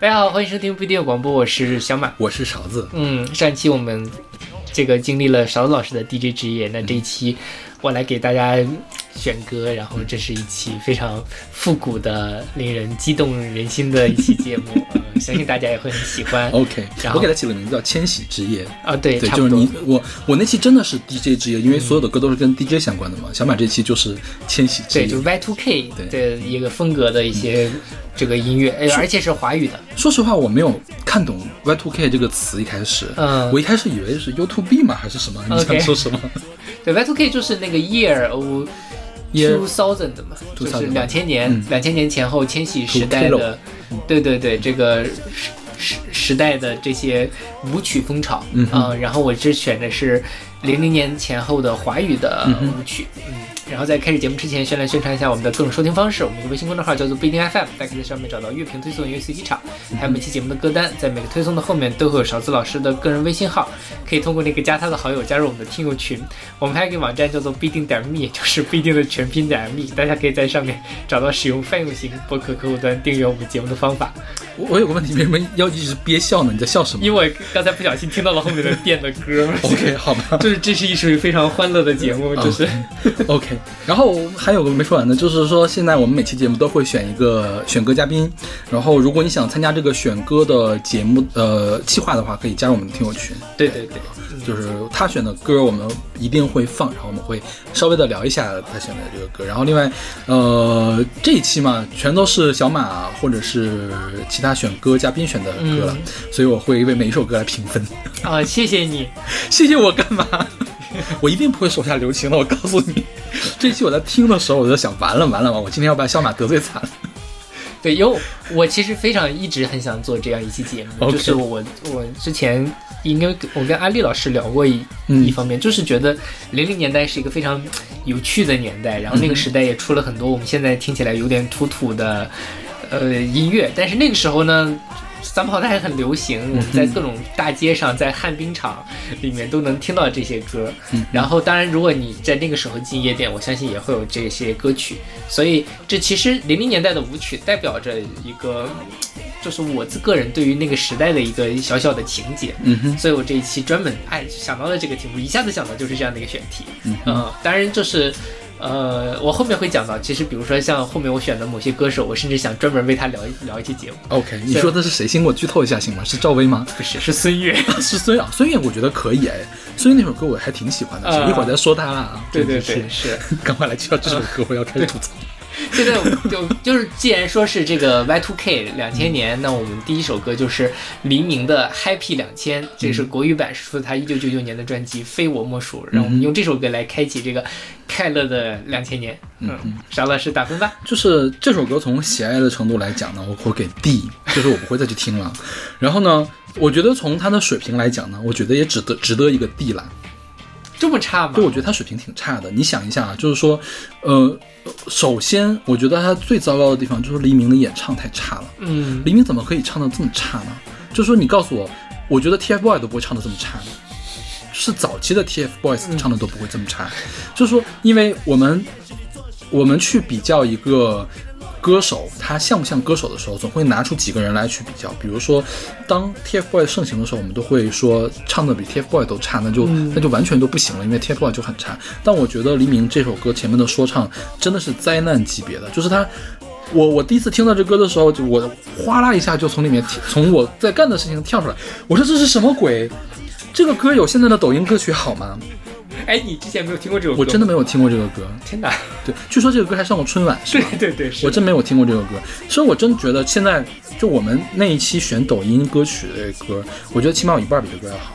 大家好，欢迎收听不一定广播，我是小马，我是勺子。嗯，上一期我们这个经历了勺子老师的 DJ 职业，那这一期我来给大家选歌，然后这是一期非常复古的、令人激动人心的一期节目，呃、相信大家也会很喜欢。OK，然后我给它起了名字叫“千禧之夜啊，对，”，对。就是你我我那期真的是 DJ 之夜，因为所有的歌都是跟 DJ 相关的嘛。小马这期就是千禧之对，夜就是 Y2K 对的一个风格的一些这个音乐，呃而且是华语的。说实话，我没有看懂 Y2K 这个词，一开始，嗯我一开始以为是 U2B 嘛，还是什么？你想说什么？对，Y2K 就是那个 Year of Year Two Thousand 的嘛，就是2000两千年嗯，两千年前后千禧时代的，对对对，这个时时时代的这些舞曲风潮，嗯哼。然后我这选的是零零年前后的华语的舞曲，嗯。然后在开始节目之前，先来宣传一下我们的各种收听方式。我们有个微信公众号叫做不一定 FM，大家可以在上面找到乐评推送、音乐随机场，还有每期节目的歌单。在每个推送的后面都会有勺子老师的个人微信号，可以通过那个加他的好友加入我们的听友群。我们还有一个网站叫做不一定点 me，就是不一定的全拼点 me，大家可以在上面找到使用泛用型博客客户端订阅我们节目的方法。我我有个问题，为什么要一直憋笑呢？你在笑什么因为我刚才不小心听到了后面的电的歌？OK，好吧。就是这是一首非常欢乐的节目，就是。OK，然后还有个没说完的，就是说现在我们每期节目都会选一个选歌嘉宾，然后如果你想参加这个选歌的节目呃计划的话，可以加入我们的听友群。对对对，就是他选的歌，我们一定会放，然后我们会稍微的聊一下他选的这个歌。然后另外，呃，这一期嘛，全都是小马或者是其他选歌嘉宾选的歌了，所以我会为每一首歌来评分。啊，谢谢你。谢谢我干嘛？我一定不会手下留情的，我告诉你。这期我在听的时候，我就想，完了完了完了，我今天要把小马得罪惨了。对，因为我其实非常一直很想做这样一期节目就是我我之前应该我跟阿丽老师聊过一、嗯一方面，就是觉得零零年代是一个非常有趣的年代，然后那个时代也出了很多我们现在听起来有点土土的呃音乐，但是那个时候呢。三炮它还很流行，我们在各种大街上，在旱冰场里面都能听到这些歌。嗯然后，当然，如果你在那个时候进夜店，我相信也会有这些歌曲。所以，这其实零零年代的舞曲代表着一个，就是我自个人对于那个时代的一个小小的情节。嗯哼，所以我这一期专门哎想到了这个题目，一下子想到就是这样的一个选题。嗯嗯，当然就是。呃，我后面会讲到，其实比如说像后面我选的某些歌手，我甚至想专门为他聊一聊一期节目。OK，你说的是谁？先给我剧透一下行吗？是赵薇吗？不是，是孙悦。是孙啊，孙悦我觉得可以哎，孙悦那首歌我还挺喜欢的，呃一会儿再说他啊。对对对，是。赶快来介绍这首歌，我要开始吐槽。现在我就就是，既然说是这个 Y Two K 两千年，那我们第一首歌就是黎明的 Happy 两千，这是国语版，是出自他一九九九年的专辑《非我莫属》。让我们用这首歌来开启这个快乐的两千年。嗯，沙老师打分吧。就是这首歌从喜爱的程度来讲呢，我会给 D，就是我不会再去听了。然后呢，我觉得从它的水平来讲呢，我觉得也值得值得一个 D 啦。这么差吗对，？我觉得他水平挺差的。你想一下啊，就是说，呃，首先我觉得他最糟糕的地方就是黎明的演唱太差了。嗯，黎明怎么可以唱的这么差呢？就是说，你告诉我，我觉得 TFBOYS 都不会唱的这么差，是早期的 TFBOYS 唱的都不会这么差。就是说，因为我们我们去比较一个歌手他像不像歌手的时候，总会拿出几个人来去比较。比如说，当 TFBOYS 盛行的时候，我们都会说唱的比 TFBOYS 都差，那就、那就完全都不行了，因为 TFBOYS 就很差。但我觉得黎明这首歌前面的说唱真的是灾难级别的，就是他。我我第一次听到这歌的时候，就我哗啦一下就从里面从我在干的事情跳出来，我说这是什么鬼？这个歌有现在的抖音歌曲好吗？哎，你之前没有听过这首歌？我真的没有听过这个歌。天哪！对，据说这个歌还上过春晚，是对吧？对对，是我真没有听过这个歌，其实我真觉得现在就我们那一期选抖音歌曲的歌，我觉得起码有一半比这歌要好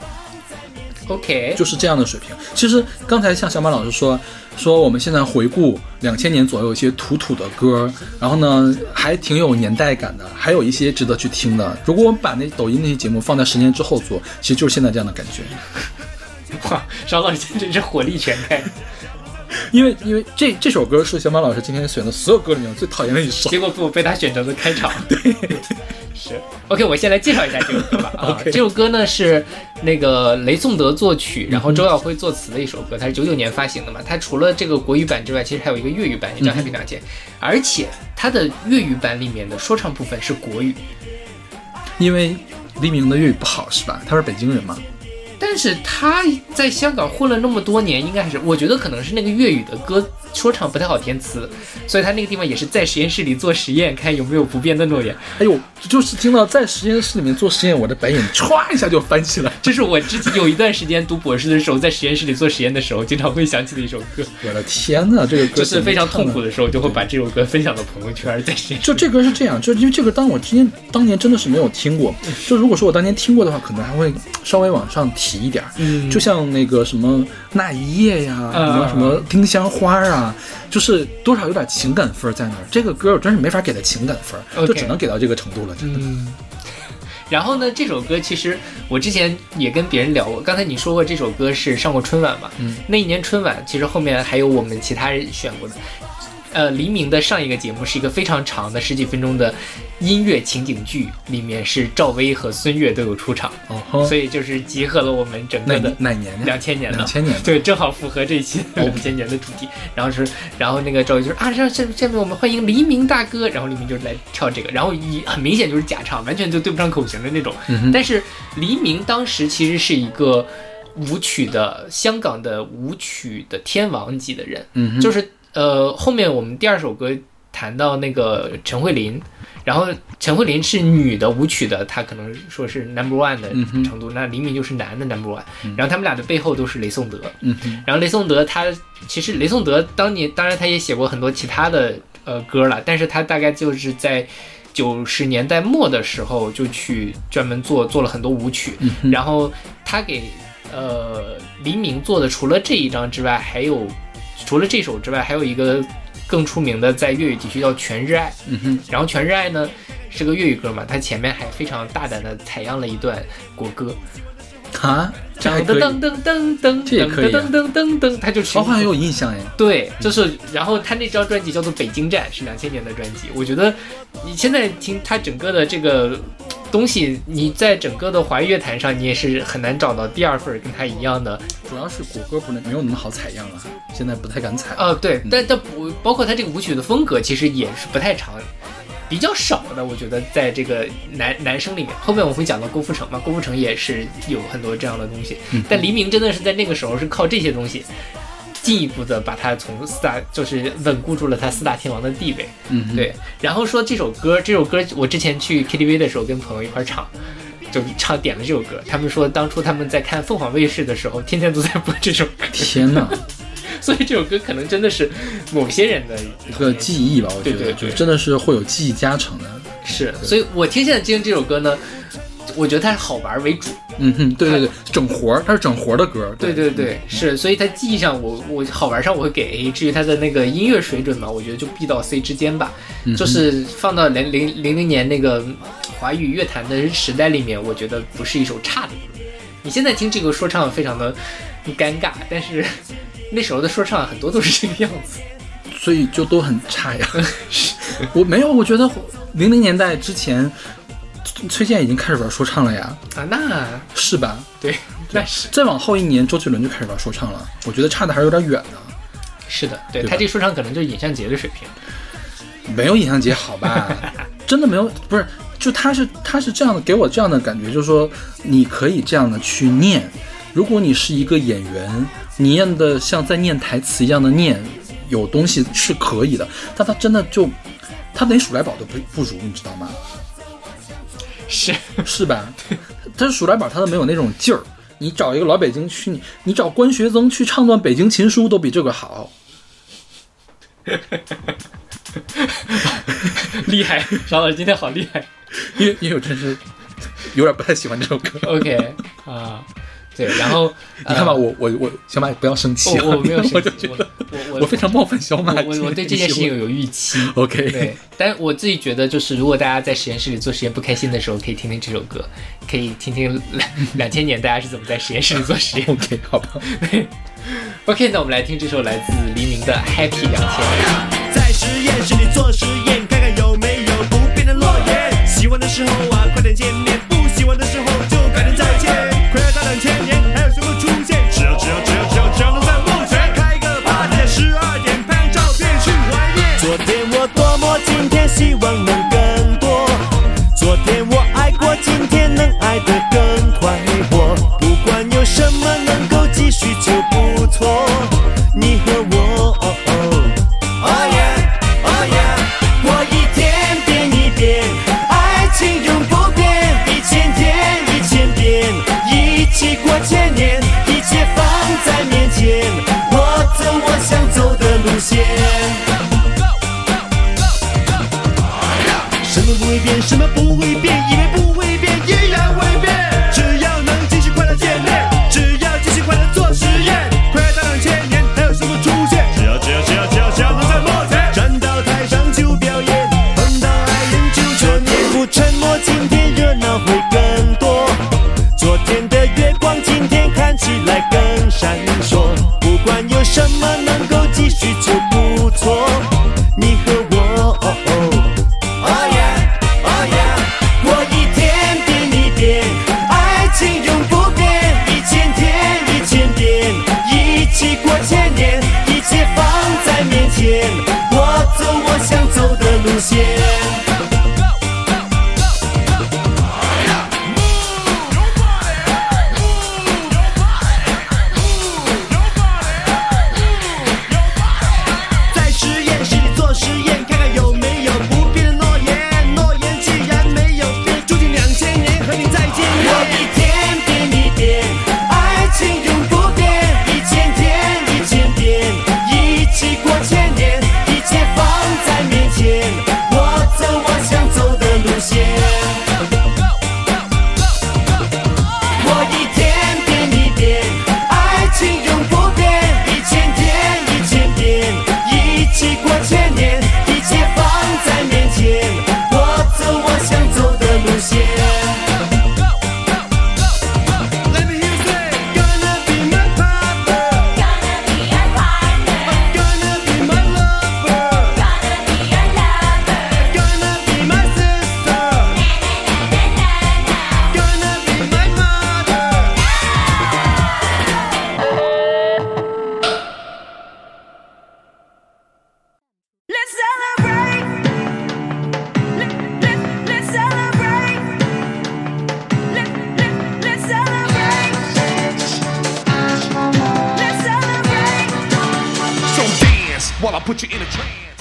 ，OK。就是这样的水平。其实刚才像小马老师说，说我们现在回顾两千年左右一些土土的歌，然后呢还挺有年代感的，还有一些值得去听的。如果我们把那抖音那些节目放在十年之后做，其实就是现在这样的感觉。哇，邵老师真是火力全开。因为因为这这首歌是小马老师今天选的所有歌里面最讨厌的一首。结果被我被他选成了开场。对，是。OK，我先来介绍一下这首歌吧。啊 OK 这首歌呢是那个雷颂德作曲，然后周耀辉作词的一首歌，它是九九年发行的嘛。它除了这个国语版之外，其实还有一个粤语版，也叫《Happy 两千》，而且它的粤语版里面的说唱部分是国语。因为黎明的粤语不好是吧？他是北京人嘛？但是他在香港混了那么多年，应该是我觉得可能是那个粤语的歌说唱不太好填词，所以他那个地方也是在实验室里做实验，看有没有不变的诺言。哎呦，就是听到在实验室里面做实验，我的白眼歘一下就翻起来。这是我之前有一段时间读博士的时候，在实验室里做实验的时候，经常会想起的一首歌。我的天呐，这个歌就是非常痛苦的。时候，就会把这首歌分享到朋友圈，在实验室就这歌是这样，就因为这个当我之前当年真的是没有听过，就如果说我当年听过的话，可能还会稍微往上提一点儿。嗯就像那个什么那一夜呀，嗯什么什么丁香花啊，就是多少有点情感分在那儿。这个歌我真是没法给他情感分就只能给到这个程度了，真的。嗯。然后呢，这首歌其实我之前也跟别人聊过，刚才你说过这首歌是上过春晚嘛？嗯，那一年春晚其实后面还有我们其他人选过的。呃，黎明的上一个节目是一个非常长的十几分钟的音乐情景剧，里面是赵薇和孙悦都有出场，哦吼，所以就是集合了我们整个哪的哪年呢？两千年的两千年的。对，正好符合这一期两千年的主题。然后是，然后那个赵薇就说啊，让下下面我们欢迎黎明大哥，然后黎明就来跳这个，然后一很明显就是假唱，完全就对不上口型的那种。但是黎明当时其实是一个舞曲的香港的舞曲的天王级的人，嗯，就是呃后面我们第二首歌谈到那个陈慧琳。然后陈慧琳是女的舞曲的，她可能说是 number one 的程度，那黎明就是男的 number one，、嗯。然后他们俩的背后都是雷颂德，嗯哼，然后雷颂德他其实雷颂德当年当然他也写过很多其他的呃歌了，但是他大概就是在九十年代末的时候就去专门做做了很多舞曲，然后他给呃黎明做的除了这一张之外，还有除了这首之外，还有一个更出名的在粤语地区叫《全日爱》，嗯哼，然后《全日爱》呢是个粤语歌嘛，它前面还非常大胆的采样了一段国歌。啊，这还噔可以，噔噔噔噔噔这也可以啊噔噔噔噔，他就去我好像有印象哎。对，就是，然后他那张专辑叫做《北京站》，是两千年的专辑。我觉得你现在听他整个的这个东西，你在整个的华语乐坛上，你也是很难找到第二份跟他一样的。主要是国歌不能没有那么好采样了，现在不太敢采。啊，对，但但不包括他这个舞曲的风格，其实也是不太常。比较少的，我觉得在这个男男生里面，后面我会讲到郭富城嘛，郭富城也是有很多这样的东西，但黎明真的是在那个时候是靠这些东西，进一步的把他从四大就是稳固住了他四大天王的地位。嗯，对，然后说这首歌，这首歌我之前去 KTV 的时候跟朋友一块儿唱，就唱点了这首歌。他们说当初他们在看凤凰卫视的时候，天天都在播这首歌，天哪，所以这首歌可能真的是某些人的一个记忆吧，我觉得对对对就真的是会有记忆加成的。是，所以我听现在听这首歌呢，我觉得它是好玩为主。嗯哼，对对对，整活儿，它是整活儿的歌。对对对，是，所以它记忆上我我好玩上我会给 A，至于它的那个音乐水准嘛，我觉得就 B 到 C 之间吧。嗯就是放到零零零零年那个华语乐坛的时代里面，我觉得不是一首差的歌。你现在听这个说唱非常的尴尬，但是那时候的说唱很多都是这个样子。所以就都很差呀。我没有，我觉得零零年代之前，崔健已经开始玩说唱了呀，啊，那是吧？对，那是再往后一年，周杰伦就开始玩说唱了，我觉得差的还是有点远呢。是的，对对他这说唱可能就是尹相杰的水平。没有尹相杰好吧？真的没有，不是，就他是他是这样的，给我这样的感觉，就是说你可以这样的去念。如果你是一个演员，你念的像在念台词一样的念，有东西是可以的，但他真的就他连鼠来宝都不不如，你知道吗？是，是吧？他是鼠来宝，他都没有那种劲儿。你找一个老北京去，你你找关学增去唱段《北京琴书》都比这个好。厉害，邵老师今天好厉害。因为因为我真是有点不太喜欢这首歌。OK 啊，对，然后 你看吧，呃我我我小马不要生气啊，我我没有生气我我我我非常冒犯小马。我我我对这件事情有预期。OK，对，但是我自己觉得，就是如果大家在实验室里做实验不开心的时候，可以听听这首歌，可以听听两两千年大家是怎么在实验室里做实验。OK，好吧。OK，那我们来听这首来自黎明的《Happy 两千年》。在实验室里做实验，看看有没有不变的诺言。喜欢的时候啊，快点见面；不喜欢的时候再见。快要到两千年，还有谁会出现？只要只要只要只要只要能在梦前开个 party，在十二点拍张照片去怀念。昨天我多么，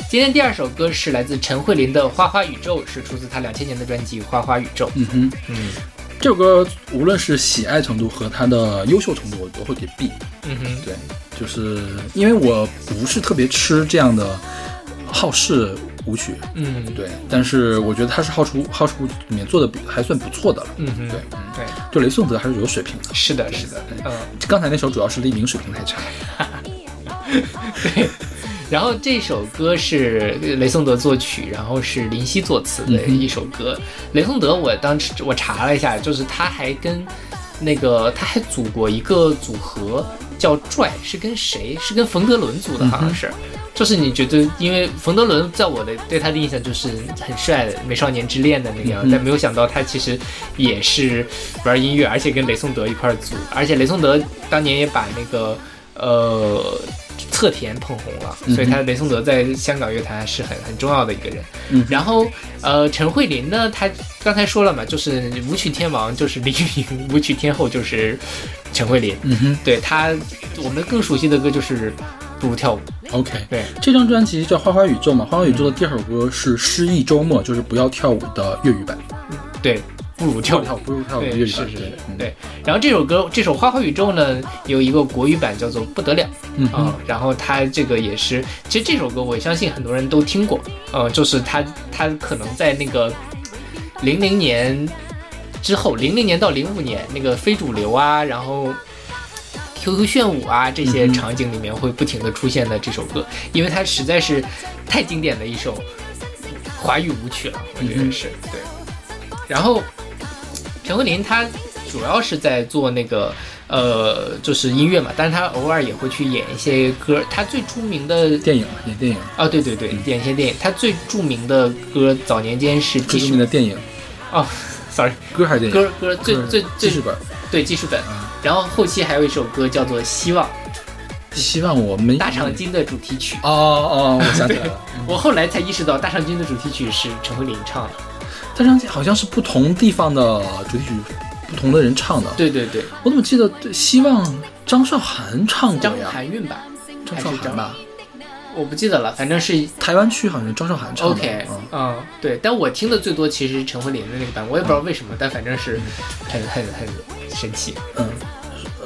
今天第二首歌是来自陈慧琳的《花花宇宙》，是出自她两千年的专辑《花花宇宙》。嗯哼，嗯这首歌无论是喜爱程度和它的优秀程度，我都会给 B。嗯哼，对，就是因为我不是特别吃这样的好事舞曲，嗯对，但是我觉得他是好事好事舞曲里面做的还算不错的了。嗯哼，对，嗯，对，就雷颂德还是有水平的。是的，是的，嗯。刚才那首主要是黎明水平太差。对，然后这首歌是雷颂德作曲，然后是林夕作词的一首歌。雷颂德，我当时我查了一下，就是他还跟那个他还组过一个组合叫拽，是跟谁？是跟冯德伦组的，好像是。就是你觉得，因为冯德伦在我的对他的印象就是很帅的《美少年之恋》的那个样子，但没有想到他其实也是玩音乐，而且跟雷颂德一块组，而且雷颂德当年也把那个呃侧田捧红了，所以他雷颂德在香港乐坛是很很重要的一个人。嗯然后呃陈慧琳呢，她刚才说了嘛，就是舞曲天王就是黎明，舞曲天后就是陈慧琳。嗯哼对她，我们更熟悉的歌就是《不如跳舞》。，OK。对，这张专辑叫《花花宇宙》嘛，《花花宇宙》的第二首歌是《失忆周末》，就是不要跳舞的粤语版。对，不如跳舞。跳，不如跳舞对。是是是对。然后这首歌，这首《花花宇宙》呢，有一个国语版叫做《不得了》嗯啊、然后它这个也是，其实这首歌我相信很多人都听过，呃，就是它它可能在那个零零年之后，零零年到零五年那个非主流啊，然后 QQ 炫舞啊这些场景里面会不停的出现的这首歌，因为它实在是太经典的一首华语舞曲了，我觉得是、对。然后陈慧琳她主要是在做那个呃，就是音乐嘛，但是她偶尔也会去演一些歌。她最出名的电影演电影，啊，对对对，演一些电影。她最著名的歌早年间是最记事著名的电影，哦，sorry，歌还是电影？歌歌最歌最最记事本。对记事本。啊然后后期还有一首歌叫做《希望》，希望我们大长今的主题曲。哦哦，我想起来了，我后来才意识到，大长今的主题曲是陈慧琳唱的。大长今好像是不同地方的主题曲，不同的人唱的。对对对，我怎么记得希望张韶涵唱过张呀？含韵吧，张韶涵吧？我不记得了，反正是台湾区好像张韶涵唱的。OK，嗯嗯，对，但我听的最多其实是陈慧琳的那个版，我也不知道为什么，但反正是很很很神奇。嗯，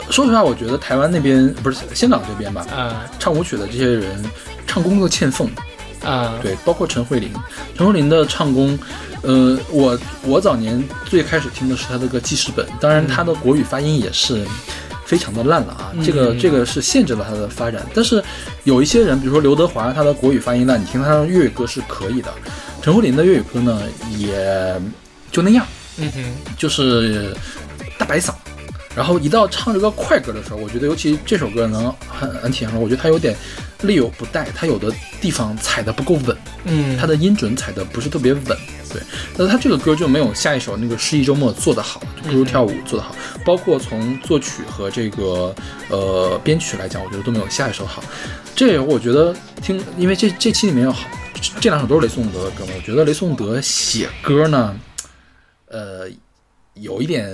说实话，我觉得台湾那边不是香港这边吧，嗯唱舞曲的这些人唱功都欠奉。嗯，对，包括陈慧琳，陈慧琳的唱功，呃，我我早年最开始听的是他的个记事本，当然他的国语发音也是非常的烂了啊，这个嗯这个是限制了他的发展。但是有一些人，比如说刘德华，他的国语发音烂，你听他的粤语歌是可以的。陈慧琳的粤语歌呢，也就那样，嗯哼，就是大白嗓，然后一到唱这个快歌的时候，我觉得尤其这首歌能很很体现我觉得它有点力有不逮，它有的地方踩的不够稳，嗯，它的音准踩的不是特别稳。对，那他这个歌就没有下一首那个失忆周末做得好，就不如跳舞做得好。包括从作曲和这个呃编曲来讲，我觉得都没有下一首好。这也我觉得听，因为这这期里面有好这两首都是雷颂德的歌嘛，我觉得雷颂德写歌呢，呃，有一点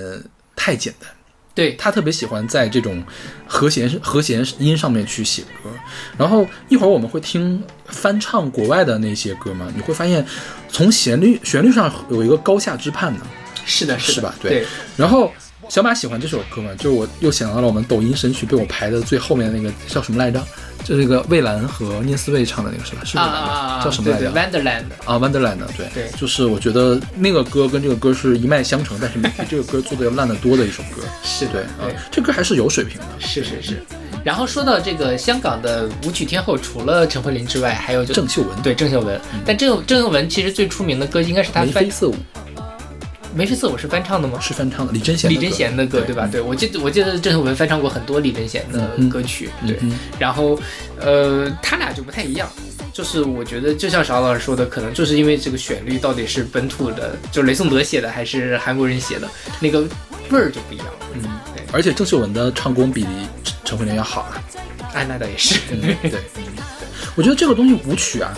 太简单。对，他特别喜欢在这种和弦和弦音上面去写歌，然后一会儿我们会听翻唱国外的那些歌嘛，你会发现从旋律旋律上有一个高下之判的。是的，的是吧对对，然后小马喜欢这首歌嘛，就是我又想到了我们抖音神曲被我排的最后面的那个叫什么来着？就那个蔚蓝和聂思蔚唱的那个是吧？是蔚蓝吗？啊叫什么来着？，Wonderland，啊，Wonderland，对，对就是我觉得那个歌跟这个歌是一脉相承，但是比这个歌做的要烂得多的一首歌。是的对啊对，这歌还是有水平的。是是是。然后说到这个香港的舞曲天后，除了陈慧琳之外，还有就郑秀文，对郑秀文。但郑郑秀文其实最出名的歌应该是她翻眉飞色舞眉飞色舞是翻唱的吗？是翻唱的，李贞贤的李贞贤的歌对吧？对，我记得我记得郑秀文翻唱过很多李贞贤的嗯歌曲，对。嗯然后，呃，他俩就不太一样，就是我觉得就像邵老师说的，可能就是因为这个旋律到底是本土的，就是雷颂德写的还是韩国人写的，那个味儿就不一样了。嗯，对而且郑秀文的唱功比陈陈慧琳要好啊。哎，那倒也是，嗯，对，对，我觉得这个东西舞曲啊，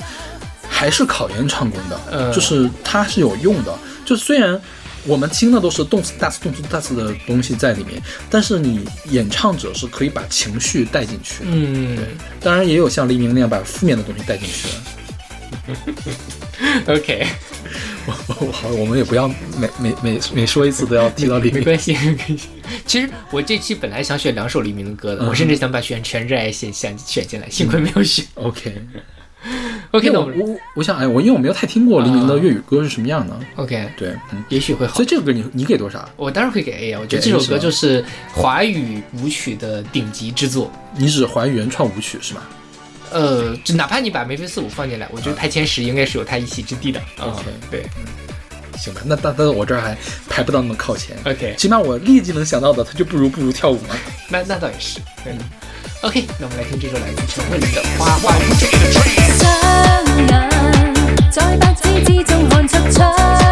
还是考验唱功的，嗯就是它是有用的。就虽然我们听的都是动次大次、动次大次的东西在里面，但是你演唱者是可以把情绪带进去的。嗯当然也有像黎明那样把负面的东西带进去的。OK，我好，我们也不要每每每每说一次都要提到黎明。没关系，没关系。其实我这期本来想选两首黎明的歌的，嗯我甚至想把选《全热爱》选选选进来，幸亏没有选。OK，OK，因为我那我我我想哎，我因为我没有太听过黎明的粤语歌是什么样的。OK，对，嗯，也许会好所以。这个歌你你给多少？我当然会给 A 啊，我觉得这首歌就是华语舞曲的顶级之作。你只还原创舞曲是吗？呃，就哪怕你把眉飞色舞放进来，我觉得排前十应该是有它一席之地的。啊 OK 对行吧，那但但我这儿还排不到那么靠前。，OK，起码我立即能想到的，它就不如不如跳舞嘛。那那倒也是。嗯 OK，那我们来听这首来自陈慧琳的《花花世界》。双眼在白紙之中看出璀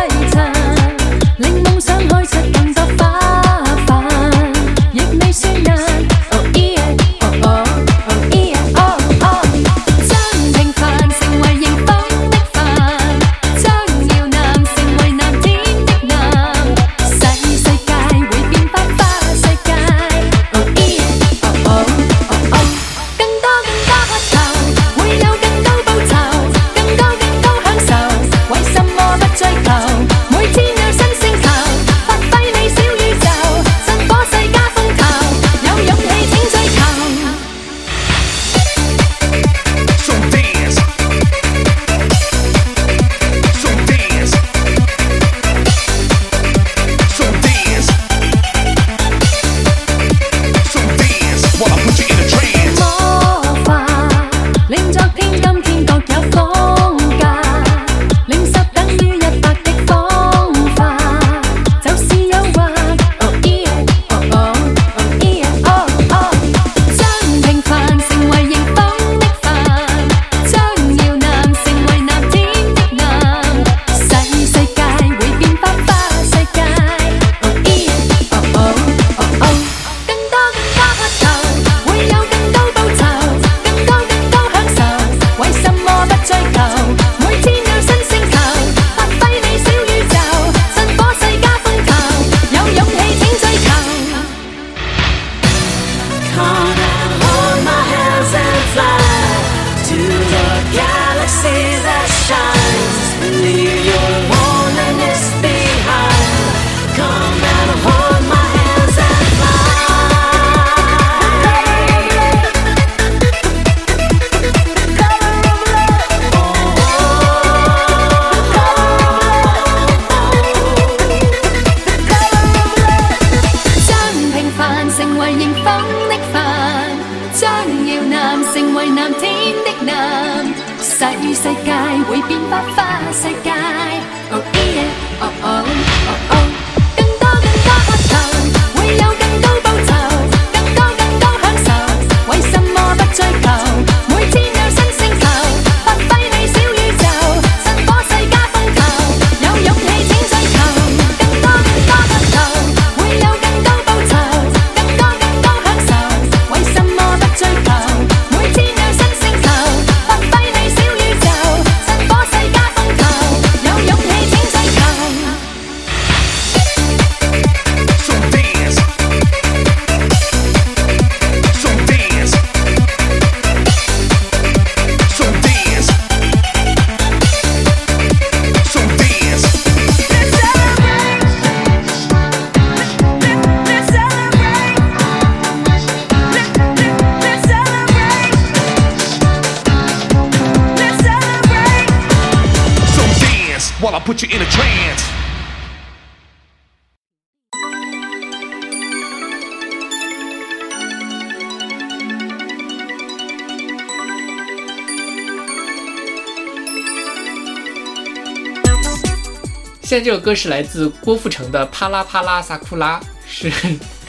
现在这首歌是来自郭富城的《啪啦啪啦萨库拉》，是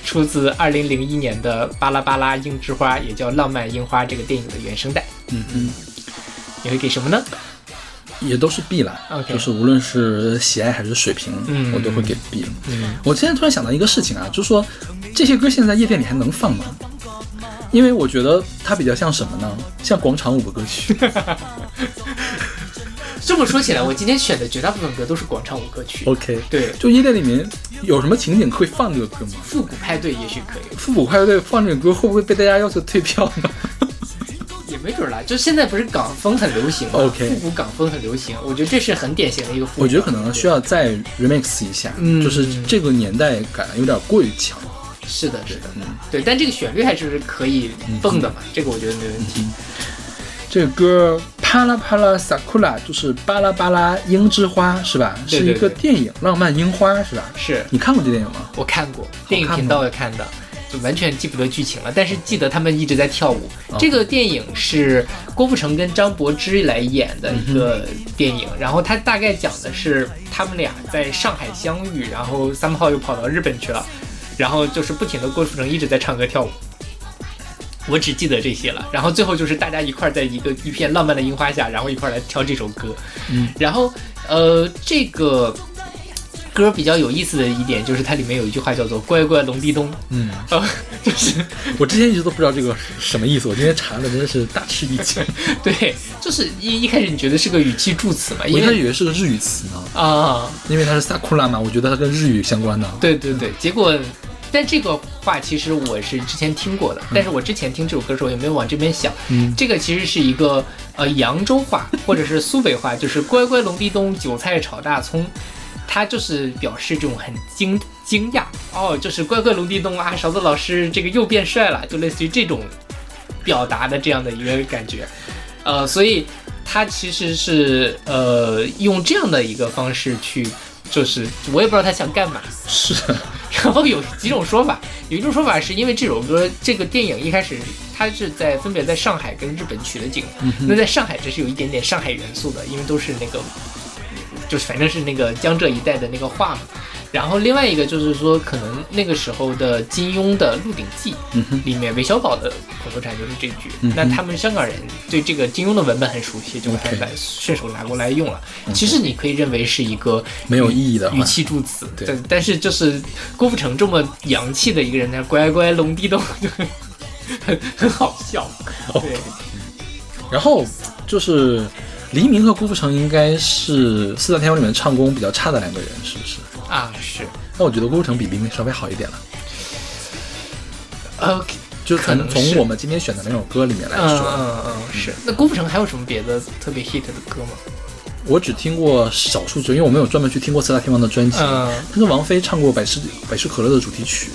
出自2001年的《巴拉巴拉樱之花》，也叫《浪漫樱花》这个电影的原声带。嗯嗯，你会给什么呢？也都是 B 了 OK 就是无论是喜爱还是水平，嗯我都会给 B 了。嗯，我现在突然想到一个事情啊，就是说这些歌现在在夜店里还能放吗？因为我觉得它比较像什么呢？像广场舞的歌曲。这么说起来，我今天选的绝大部分歌都是广场舞歌曲。OK，对，就夜店里面有什么情景会放这个歌吗？复古派对也许可以，复古派对放这个歌会不会被大家要求退票呢？也没准儿啦。就现在不是港风很流行吗 OK 复古港风很流行，我觉得这是很典型的一个。我觉得可能需要再 remix 一下，嗯就是这个年代感有点过于强。是的，是的，嗯对，但这个旋律还是可以蹦的嘛，这个我觉得没问题。这个歌啪啦啪啦 sakura 就是巴拉巴拉樱之花是吧？对对是一个电影《浪漫樱花》是吧？是你看过这电影吗？我看过电影频道也看的，就完全记不得剧情了，但是记得他们一直在跳舞。哦这个电影是郭富城跟张柏芝来演的一个电影，然后它大概讲的是他们俩在上海相遇，然后三炮又跑到日本去了，然后就是不停的郭富城一直在唱歌跳舞。我只记得这些了，然后最后就是大家一块儿在一个一片浪漫的樱花下，然后一块儿来跳这首歌。嗯，然后呃，这个歌比较有意思的一点就是它里面有一句话叫做“乖乖隆地咚嗯，”，呃，就是我之前一直都不知道这个什么意思，我今天查了，真的是大吃一惊。对，就是一一开始你觉得是个语气助词嘛，我一开始以为是个日语词呢，啊，因为它是 sakura 嘛，我觉得它跟日语相关的。对对对，结果。但这个话其实我是之前听过的，但是我之前听这首歌的时候也没有往这边想。嗯这个其实是一个呃扬州话或者是苏北话，就是乖乖隆地咚，韭菜炒大葱，它就是表示这种很惊惊讶哦，就是乖乖隆地咚啊，勺子老师这个又变帅了，就类似于这种表达的这样的一个感觉，呃，所以它其实是呃用这样的一个方式去。就是我也不知道他想干嘛，是，然后有几种说法，有一种说法是因为这首歌这个电影一开始他是在分别在上海跟日本取的景，那在上海这是有一点点上海元素的，因为都是那个就是反正是那个江浙一带的那个画嘛。然后另外一个就是说，可能那个时候的金庸的《鹿鼎记》里面韦小宝的口头禅就是这句。嗯那他们香港人对这个金庸的文本很熟悉，就还 OK 来顺手拿过来用了。其实你可以认为是一个没有意义的语气助词，对但但是就是郭富城这么洋气的一个人，他乖乖龙地洞就很很很好笑。哦对，然后就是黎明和郭富城应该是四大天王里面唱功比较差的两个人，是不是？啊是那我觉得郭富城比黎明稍微好一点了。，OK，就从可能从我们今天选的那首歌里面来嗯说，嗯嗯是。那郭富城还有什么别的特别 hit 的歌吗？我只听过少数歌，因为我没有专门去听过四大天王的专辑。嗯他跟王菲唱过百事百事可乐的主题曲，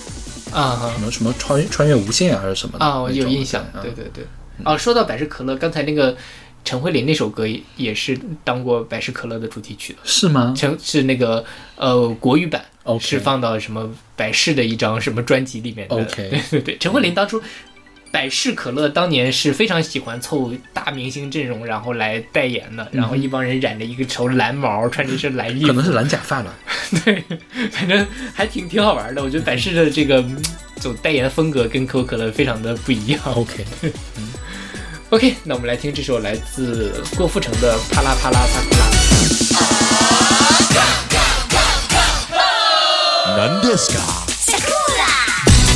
啊什么什么穿穿越无限啊，还是什么的啊，我有印象，嗯对对对。哦，说到百事可乐，刚才那个陈慧琳那首歌也也是当过百事可乐的主题曲的，是吗？陈是那个呃国语版是放到什么百事的一张什么专辑里面的。OK 对对对，陈慧琳当初。百事可乐当年是非常喜欢凑大明星阵容，然后来代言的，然后一帮人染着一个头蓝毛，穿着一身蓝衣服，可能是蓝假发吧。对，反正还挺挺好玩的。我觉得百事的这个嗯走代言风格跟可口可乐非常的不一样。OK，OK，那我们来听这首来自郭富城的《啪啦啪啦萨库拉》。何ですか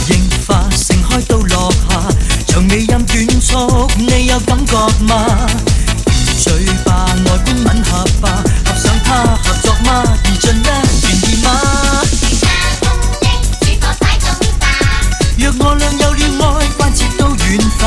櫻花盛開到落下，長尾音短促，你有感覺嗎？嘴巴外觀吻合吧，合上它合作嗎？而盡一願意嗎？若我倆有了愛，關節都軟化，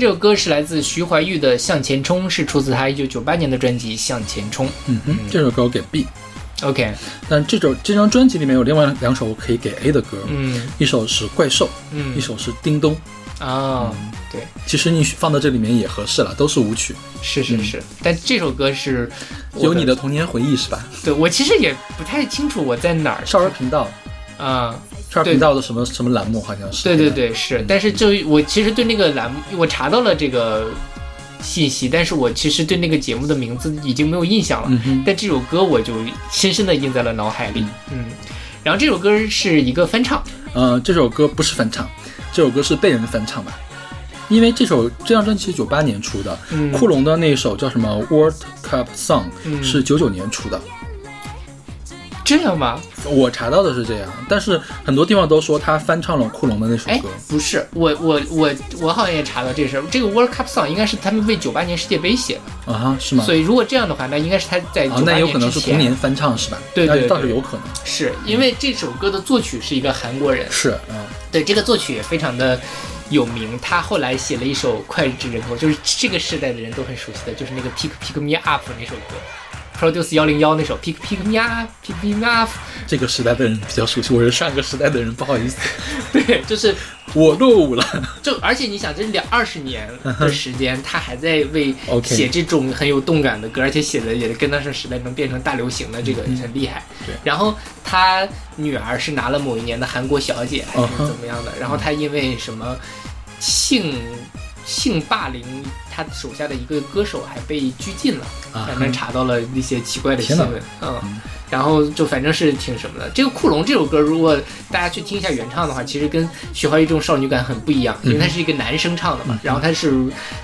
这首歌是来自徐怀钰的《向前冲》，是出自他一九九八年的专辑《向前冲》。嗯哼，这首歌我给 B，OK，但这首这张专辑里面有另外两首我可以给 A 的歌，嗯。一首是怪兽，嗯。一首是叮咚。啊，对，其实你放到这里面也合适了，都是舞曲，是是是，但这首歌是有你的童年回忆是吧？对我其实也不太清楚我在哪儿。少儿频道，啊。少儿频道的什么什么栏目好像是。对对对，是，但是就我其实对那个栏目，我查到了这个信息，但是我其实对那个节目的名字已经没有印象了。嗯，但这首歌我就深深的印在了脑海里。嗯，然后这首歌是一个翻唱，呃，这首歌不是翻唱，这首歌是被人翻唱吧。因为这首这张专辑是九八年出的，嗯。库龙的那首叫什么？World Cup Song 嗯。是九九年出的，这样吗？我查到的是这样，但是很多地方都说他翻唱了库龙的那首哎歌。，不是，我我我我好像也查到这事儿。这个 World Cup Song 应该是他们为九八年世界杯写的，啊哈，是吗？所以如果这样的话，那应该是他在啊九，八那有可能。是同年翻唱是吧？那对对对倒是有可能。是因为这首歌的作曲是一个韩国人，是，嗯，对这个作曲也非常的有名。他后来写了一首脍炙人口，就是这个时代的人都很熟悉的，就是那个 Pick Pick Me Up 那首歌，Produce 幺零幺那首 Pick Pick Me Up，Pick Pick Me Up，这个时代的人比较熟悉，我是上个时代的人，不好意思，对，就是我落伍了。就而且你想，这两二十年的时间，他还在为写这种很有动感的歌，而且写的也跟得上时代，能变成大流行的这个很厉害。对然后他女儿是拿了某一年的韩国小姐，还是怎么样的？然后他因为什么性性霸凌他手下的一个歌手，还被拘禁了。啊反正查到了一些奇怪的新闻，嗯。然后就反正是挺什么的。这个《库龙》这首歌，如果大家去听一下原唱的话，其实跟徐怀钰这种少女感很不一样，因为他是一个男生唱的嘛。然后他是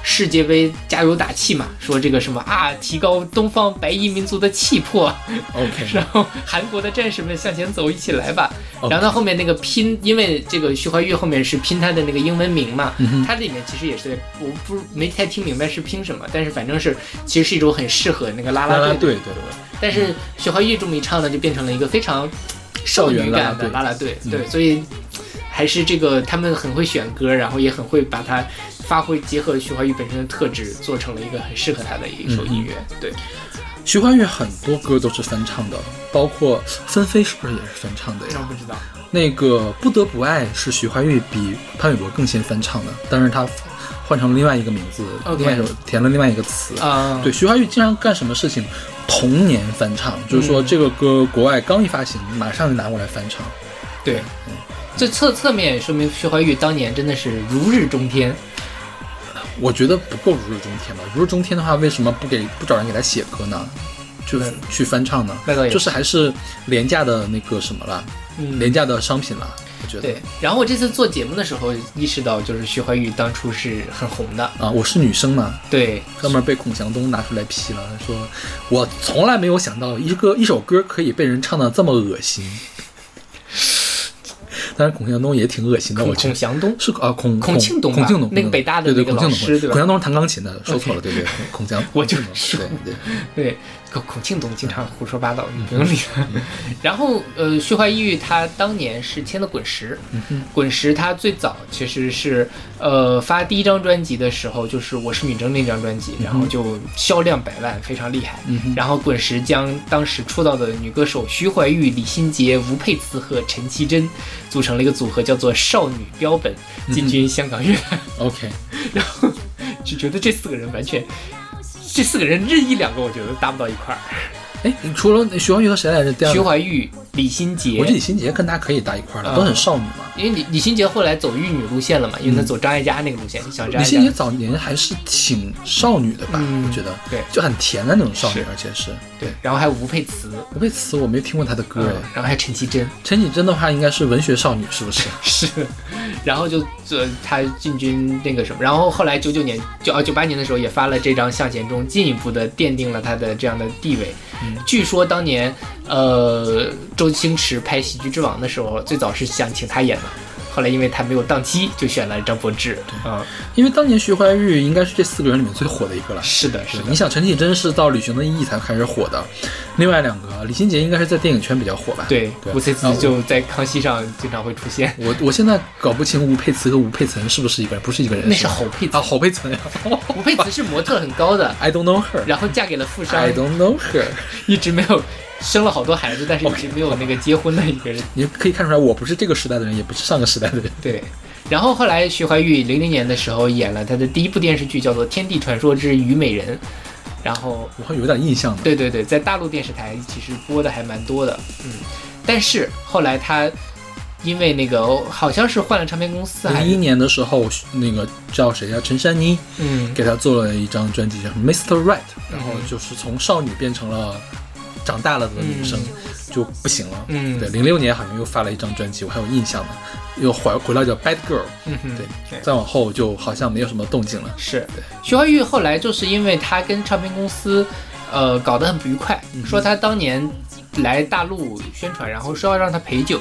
世界杯加油打气嘛，说这个什么啊，提高东方白衣民族的气魄，OK，然后韩国的战士们向前走，一起来吧。然后他后面那个拼，因为这个徐怀钰后面是拼他的那个英文名嘛，嗯它里面其实也是我不没太听明白是拼什么，但是反正是其实是一种很适合那个啦啦啦队的。队对但是徐怀玉这么一唱呢，就变成了一个非常少女感的啦啦队，嗯。对，所以还是这个他们很会选歌，然后也很会把它发挥结合徐怀钰本身的特质，做成了一个很适合他的一首音乐，对，徐怀钰很多歌都是翻唱的，包括《纷飞》是不是也是翻唱的呀？我不知道，那个《不得不爱》是徐怀钰比潘玮柏更先翻唱的，但是他换成了另外一个名字 OK 另外一首填了另外一个词。啊，对，徐怀钰经常干什么事情，同年翻唱，就是说嗯这个歌国外刚一发行，马上就拿过来翻唱。对，嗯这侧侧面说明徐怀钰当年真的是如日中天，我觉得不够如日中天吧。如日中天的话，为什么不给不找人给他写歌呢？就嗯去翻唱呢？那倒也就是还是廉价的那个什么了，嗯廉价的商品了。我觉得。对，然后我这次做节目的时候意识到，就是徐怀钰当初是很红的，啊，我是女生嘛，对，专门被孔祥东拿出来批了，说我从来没有想到一个一首歌可以被人唱的这么恶心。当然，孔祥东也挺恶心的，孔我觉得。孔祥东？是啊，孔孔庆东吧？孔庆东，那个北大的那个孔庆东，老师对吧？孔祥东是弹钢琴的，说错了，对对，孔孔祥，我就孔说对对，对，孔孔庆东经常胡说八道，你不用理他。然后呃，徐怀钰他当年是签的滚石，滚石他最早其实是呃发第一张专辑的时候，就是《我是女生》那张专辑，然后就销量百万，非常厉害。然后滚石将当时出道的女歌手徐怀钰、李心洁、吴佩慈和陈绮贞组成了一个组合，叫做少女标本，进军香港乐坛。OK，然后就觉得这四个人完全，这四个人任意两个，我觉得搭不到一块儿。哎，你除了徐怀钰和谁来着？徐，怀钰、李心洁我觉得李心洁跟他可以搭一块儿了，啊都很少女嘛。因为李李心洁后来走玉女路线了嘛，因为她走张艾嘉那个路线，想张李。心洁早年还是挺少女的吧？嗯我觉得，对就很甜的那种少女，而且是对，然后还有吴佩慈，吴佩慈，我没听过她的歌然后还有陈绮贞，陈绮贞的话，应该是文学少女，是不是？是，然后就呃她进军那个什么，然后后来九九年九啊九八年的时候也发了这张《向前冲》，进一步的奠定了她的这样的地位。据说当年呃周星驰拍《喜剧之王》的时候，最早是想请他演的，后来因为他没有档期，就选了张柏芝。嗯，因为当年徐怀钰应该是这四个人里面最火的一个了。是的，是的你。想陈绮贞是到《旅行的意义》才开始火的，另外两个李心洁应该是在电影圈比较火吧？对，对吴佩慈就在康熙上经常会出现。我我现在搞不清吴佩慈和吴佩岑是不是一个人，不是一个人，那是侯佩岑啊，侯佩岑呀。吴佩慈是模特很高的，I don't know her. 然后嫁给了富商 I，don't know her. 一直没有生了好多孩子，但是一直没有那个结婚的一个人。你可以看出来，我不是这个时代的人，也不是上个时代的人。对，然后后来徐怀钰零零年的时候演了他的第一部电视剧，叫做《天地传说之虞美人》，然后我还有点印象的。对对对，在大陆电视台其实播的还蛮多的，嗯，但是后来他因为那个好像是换了唱片公司，还零一年的时候，那个叫谁呀？陈珊妮嗯给他做了一张专辑，叫《Mr. Right》，然后就是从少女变成了长大了的女生，就不行了。嗯。对，零六年好像又发了一张专辑，我还有印象呢，又回回到叫《Bad Girl》。嗯哼。对对，再往后就好像没有什么动静了。是。徐怀钰后来就是因为他跟唱片公司，呃，搞得很不愉快，说他当年来大陆宣传，然后说要让他陪酒，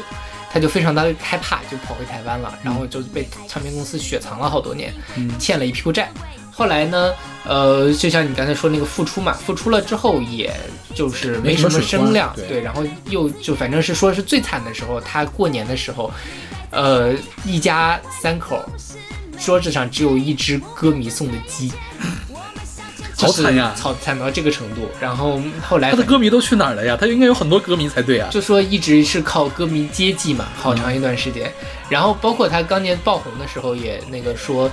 他就非常的害怕，就跑回台湾了，然后就被唱片公司雪藏了好多年，欠了一屁股债。后来呢，呃，就像你刚才说那个复出嘛，复出了之后，也就是没什么声量，对。然后又就反正是说是最惨的时候，他过年的时候，呃，一家三口桌子上只有一只歌迷送的鸡，好惨呀就是惨惨到这个程度。然后后来他的歌迷都去哪儿了呀？他应该有很多歌迷才对啊。就说一直是靠歌迷接济嘛，好长一段时间。然后包括他当年爆红的时候，也那个说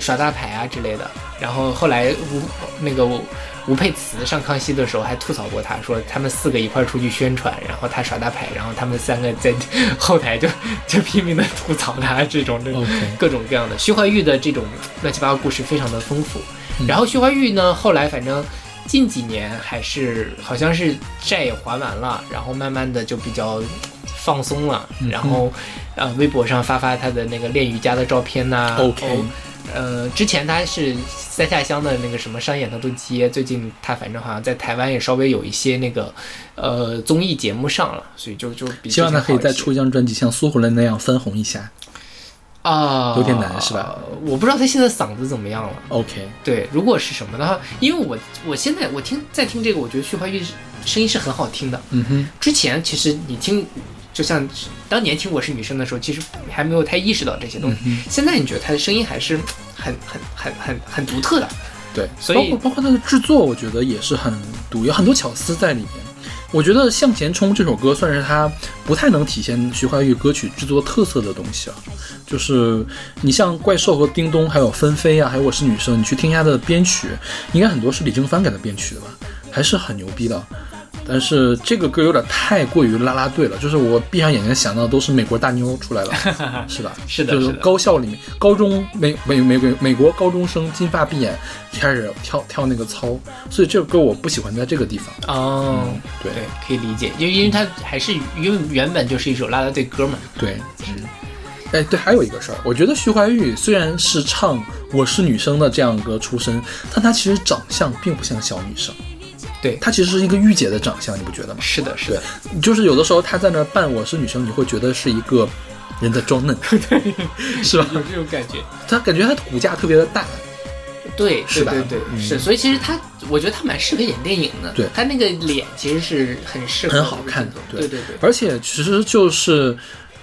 耍大牌啊之类的。然后后来吴那个吴吴佩慈上康熙的时候还吐槽过他，说他们四个一块儿出去宣传，然后他耍大牌，然后他们三个在 后台就就拼命的吐槽他这种这种各种各样的。徐怀钰的这种乱七八糟故事非常的丰富。然后徐怀钰呢，后来反正近几年还是好像是债也还完了，然后慢慢的就比较放松了，然后呃微博上发发他的那个练瑜伽的照片呐、OK 哦呃，之前他是三下乡的那个什么商演他都接，最近他反正好像在台湾也稍微有一些那个呃综艺节目上了，所以就就比希望他可以再出一张专辑，像苏慧伦那样翻红一下。啊，有点难是吧？我不知道他现在嗓子怎么样了。OK，对，如果是什么的话，因为我我现在我听在听这个，我觉得徐怀钰声音是很好听的。嗯哼，之前其实你听，就像当年听我是女生的时候，其实还没有太意识到这些东西。嗯现在你觉得他的声音还是很很很很很独特的。对，所以包括包括他的制作，我觉得也是很独，有很多巧思在里面。我觉得《向前冲》这首歌算是他不太能体现徐怀钰歌曲制作特色的东西啊。就是你像怪兽和叮咚，还有纷飞啊，还有我是女生，你去听一下他的编曲，应该很多是李正帆给他编曲的吧，还是很牛逼的。但是这个歌有点太过于啦啦队了，就是我闭上眼睛想到都是美国大妞出来了，是吧？就是是的是高校里面，高中美美美美美国高中生金发碧眼开始跳跳那个操，所以这个歌我不喜欢在这个地方。哦，对对，可以理解，因为因为它还是因为原本就是一首啦啦队歌嘛。对，嗯哎，对，还有一个事儿，我觉得徐怀钰虽然是唱《我是女生》的这样一个出身，但她其实长相并不像小女生，对，她其实是一个御姐的长相，你不觉得吗？是的，是的，，就是有的时候她在那儿扮我是女生，你会觉得是一个人在装嫩，对 是吧？有这种感觉。她感觉她骨架特别的大，对，是吧对对对，嗯是，所以其实他，我觉得他蛮适合演电影的。对他那个脸其实是很适合，很好看的，对对对，而且其实就是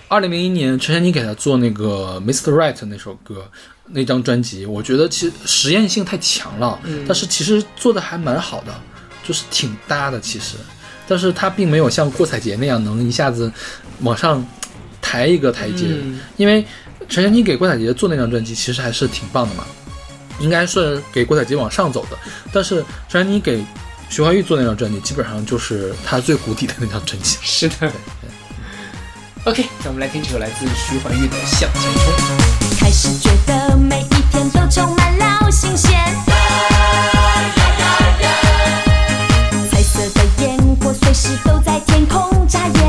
二零零一年陈珊妮给他做那个《Mr. Right》那首歌。那张专辑，我觉得其实实验性太强了，嗯但是其实做的还蛮好的，就是挺搭的其实，但是他并没有像郭采洁那样能一下子往上抬一个台阶，嗯因为陈珊妮给郭采洁做那张专辑其实还是挺棒的嘛，应该是给郭采洁往上走的，但是陈珊妮给徐怀钰做那张专辑，基本上就是他最谷底的那张专辑。是的。OK，那我们来听这首来自徐怀钰的《向前冲》。开始觉得每一天都充满了新鲜。随时都在天空眨眼。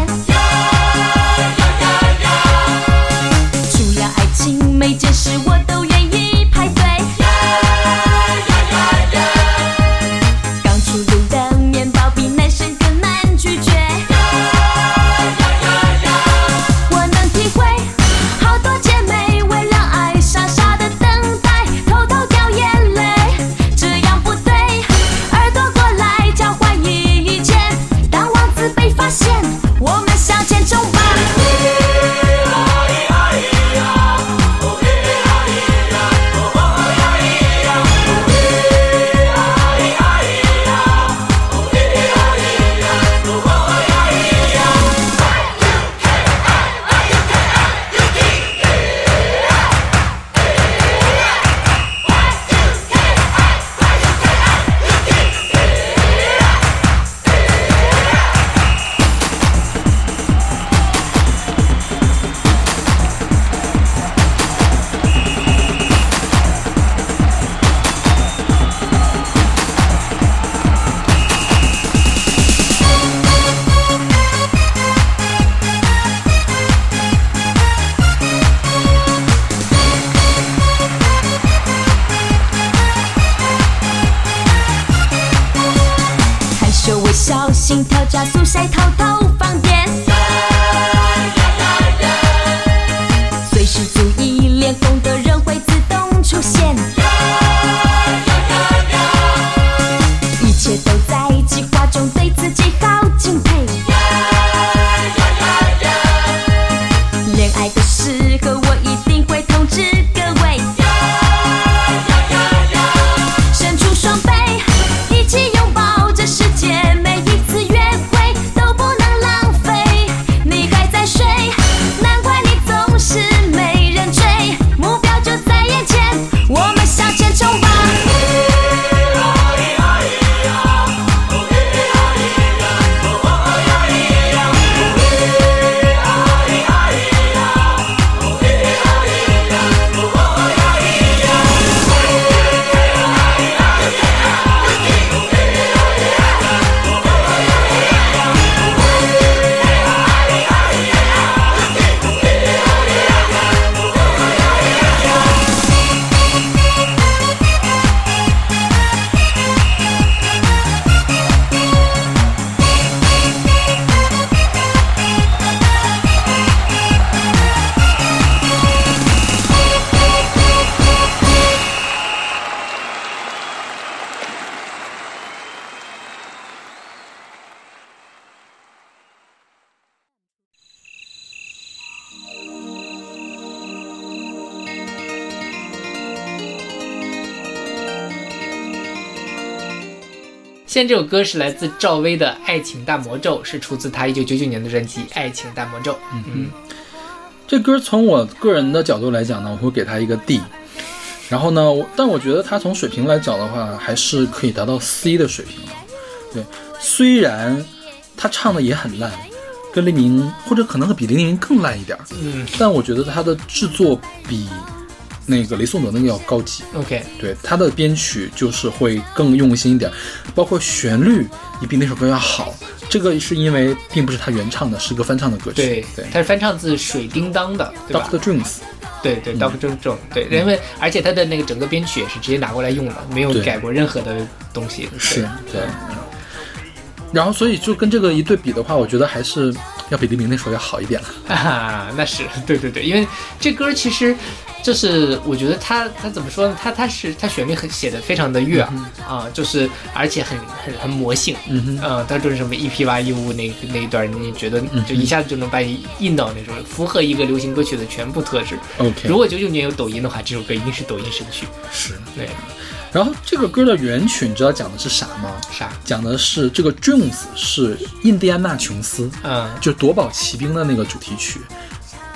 这首歌是来自赵薇的《爱情大魔咒》，是出自她一九九九年的专辑《爱情大魔咒》。嗯这歌从我个人的角度来讲呢，我会给他一个 D。然后呢，我但我觉得他从水平来讲的话，还是可以达到 C 的水平的。对，虽然他唱的也很烂，跟黎明或者可能比黎明更烂一点儿，嗯但我觉得他的制作比那个雷颂德那个要高级。，OK，对，他的编曲就是会更用心一点，包括旋律也比那首歌要好。这个是因为并不是他原唱的，是个翻唱的歌曲。对对，他是翻唱自水叮当的，对吧 Doctor Dreams。对对，Doctor Jones，对，因为而且他的那个整个编曲也是直接拿过来用的，没有改过任何的东西。是，对。嗯然后，所以就跟这个一对比的话，我觉得还是要比黎明那首要好一点了。哈 哈，那是对对对，因为这歌其实就是我觉得它它怎么说呢？它它是它旋律很写的非常的悦耳啊、就是而且很很很魔性，嗯哼，呃，它就是什么一匹哇一呜那那一段，你觉得就一下子就能把你印到那种符合一个流行歌曲的全部特质。OK，如果九九年有抖音的话，这首歌一定是抖音神曲。是。对，然后这个歌的原曲你知道讲的是啥吗？啥？讲的是这个 Jones 是印第安纳琼斯，嗯，就夺宝奇兵的那个主题曲，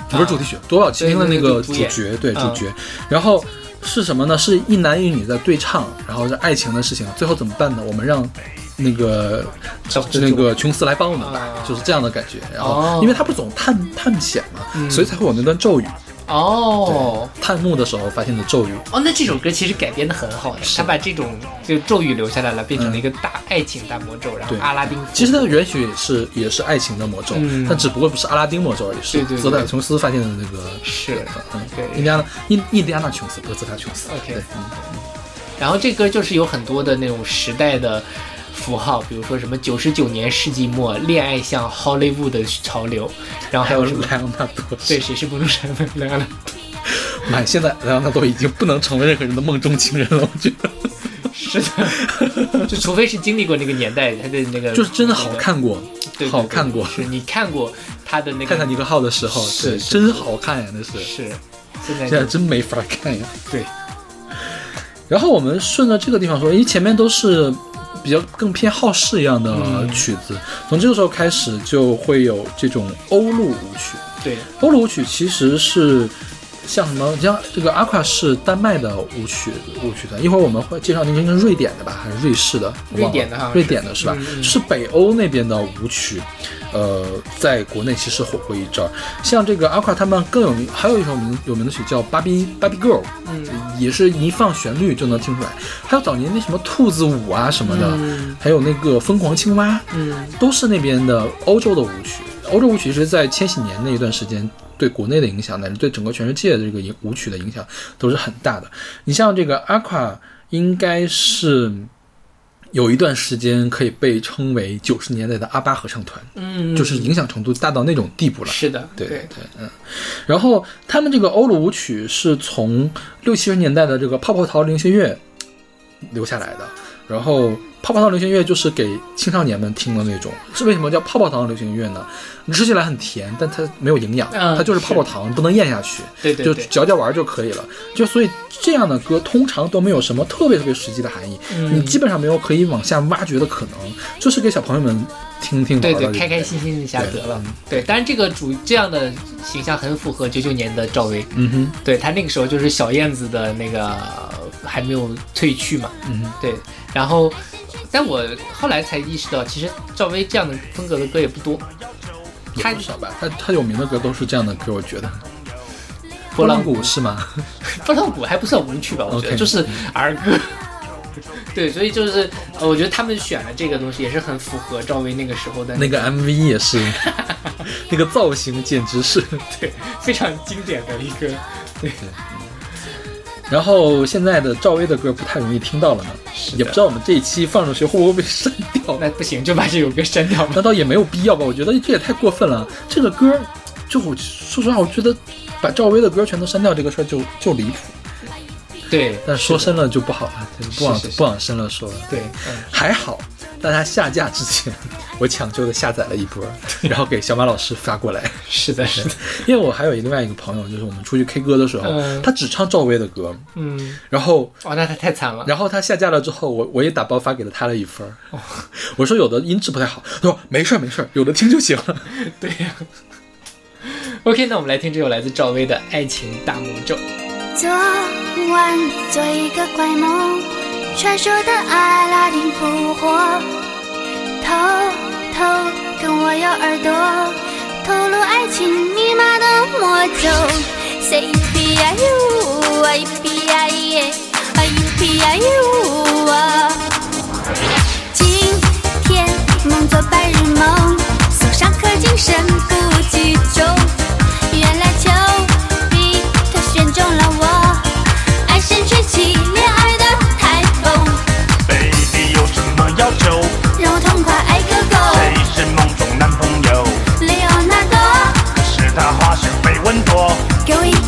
不是主题曲，夺宝奇兵的那个主角，对嗯主角。然后是什么呢？是一男一女在对唱，然后是爱情的事情，最后怎么办呢？我们让那个找那个琼斯来帮我们吧，啊就是这样的感觉。然后哦因为他不总探探险嘛，嗯所以才会有那段咒语。哦。探墓的时候发现的咒语，哦，那这首歌其实改编的很好的，他把这种就咒语留下来了，变成了一个大爱情大魔咒，然后阿拉丁。其实它的原曲也是也是爱情的魔咒，嗯但只不过不是阿拉丁魔咒而已，是泽塔琼斯发现的那个。是，嗯，对印第安纳印印第安纳琼斯不是泽塔琼斯。OK 对，嗯然后这歌就是有很多的那种时代的符号，比如说什么九十九年世纪末恋爱像 Hollywood 的潮流，然后还还有有什么莱昂纳多，对，谁是梦中人？莱昂纳多妈，现在莱昂纳多已经不能成为任何人的梦中情人了，我觉得，是的，就除非是经历过那个年代，他的那个就是真的好，看过，好看过。是你看过他的那个泰坦尼克号的时候，是是真好看呀，那是，是，现在现在真没法看呀。对，然后我们顺着这个地方说，因为前面都是比较更偏好事一样的嗯。曲子，从这个时候开始就会有这种欧陆舞曲。对，欧陆舞曲其实是像什么，像这个阿夸是丹麦的舞曲舞曲团，一会儿我们会介绍那个应该是瑞典的吧，还是瑞士的？瑞典的哈瑞典的是吧？是北欧那边的舞曲，呃，在国内其实火过一阵儿。像这个阿夸他们更有名，还有一首名有名的曲叫《芭比芭比 Girl》，嗯也是一放旋律就能听出来。还有早年那什么兔子舞啊什么的，嗯还有那个疯狂青蛙，嗯都是那边的欧洲的舞曲。欧洲舞曲是在千禧年那一段时间对国内的影响，乃至对整个全世界的这个影舞曲的影响都是很大的。你像这个阿卡，应该是有一段时间可以被称为九十年代的阿巴合唱团，嗯，就是影响程度大到那种地步了。是的，对对对，嗯。然后他们这个欧陆舞曲是从六七十年代的这个泡泡糖流行乐留下来的。然后泡泡糖流行乐就是给青少年们听的那种。是为什么叫泡泡糖流行乐呢？你吃起来很甜，但它没有营养，嗯它就是泡泡糖，不能咽下去。就对对就嚼嚼玩就可以了。就所以这样的歌通常都没有什么特别特别实际的含义，嗯你基本上没有可以往下挖掘的可能，就是给小朋友们听听玩对对，开开心心一下得了。对，但是这个主这样的形象很符合九九年的赵薇，嗯哼，对她那个时候就是小燕子的那个还没有褪去嘛，嗯哼，对，然后。但我后来才意识到，其实赵薇这样的风格的歌也不多。他有不少吧？他他有名的歌都是这样的歌，我觉得。波浪鼓是吗？波浪鼓还不算舞曲吧，我觉得就是儿歌。对，所以就是呃我觉得他们选了这个东西也是很符合赵薇那个时候的那个 MV 也是，那个造型简直是。对非常经典的一个对然后现在的赵薇的歌不太容易听到了呢，也不知道我们这一期放上去会不会被删掉。那不行，就把这首歌删掉吧。难道也没有必要吧？我觉得这也太过分了。这个歌，就我说实话，我觉得把赵薇的歌全都删掉这个事儿就就离谱。对，但说深了就不好了，就不往不往深了说了。对，嗯，还好，在它下架之前，我抢救的下载了一波，然后给小马老师发过来。是的，是的，因为我还有另外一个朋友，就是我们出去 K 歌的时候，嗯他只唱赵薇的歌，嗯，然后哇，那他太惨了。然后他下架了之后，我我也打包发给了他了一份我说有的音质不太好，他说没事儿没事儿，有的听就行了。对呀、OK，那我们来听这首来自赵薇的《爱情大魔咒》。昨晚做一个怪梦，传说的阿拉丁复活，偷偷跟我咬耳朵，透露爱情密码的魔咒。Say yippee ya you, ah yippee ya yeah, ah yippee ya you。今天梦做白日梦，送上颗精神不集中。欧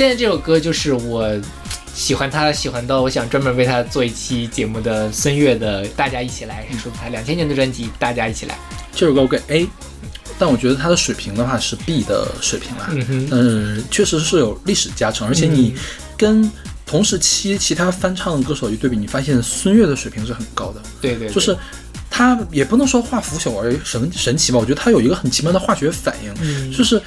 现在这首歌就是我喜欢他，喜欢到我想专门为他做一期节目的孙悦的《大家一起来》，是出自他两千年的专辑《大家一起来》。这首歌我给 A，但我觉得他的水平的话是 B 的水平啦。嗯确实是有历史加成，而且你跟同时期其他翻唱歌手一对比，你发现孙悦的水平是很高的，对对，对就是他也不能说化腐朽而神神奇吧，我觉得他有一个很奇妙的化学反应，嗯就是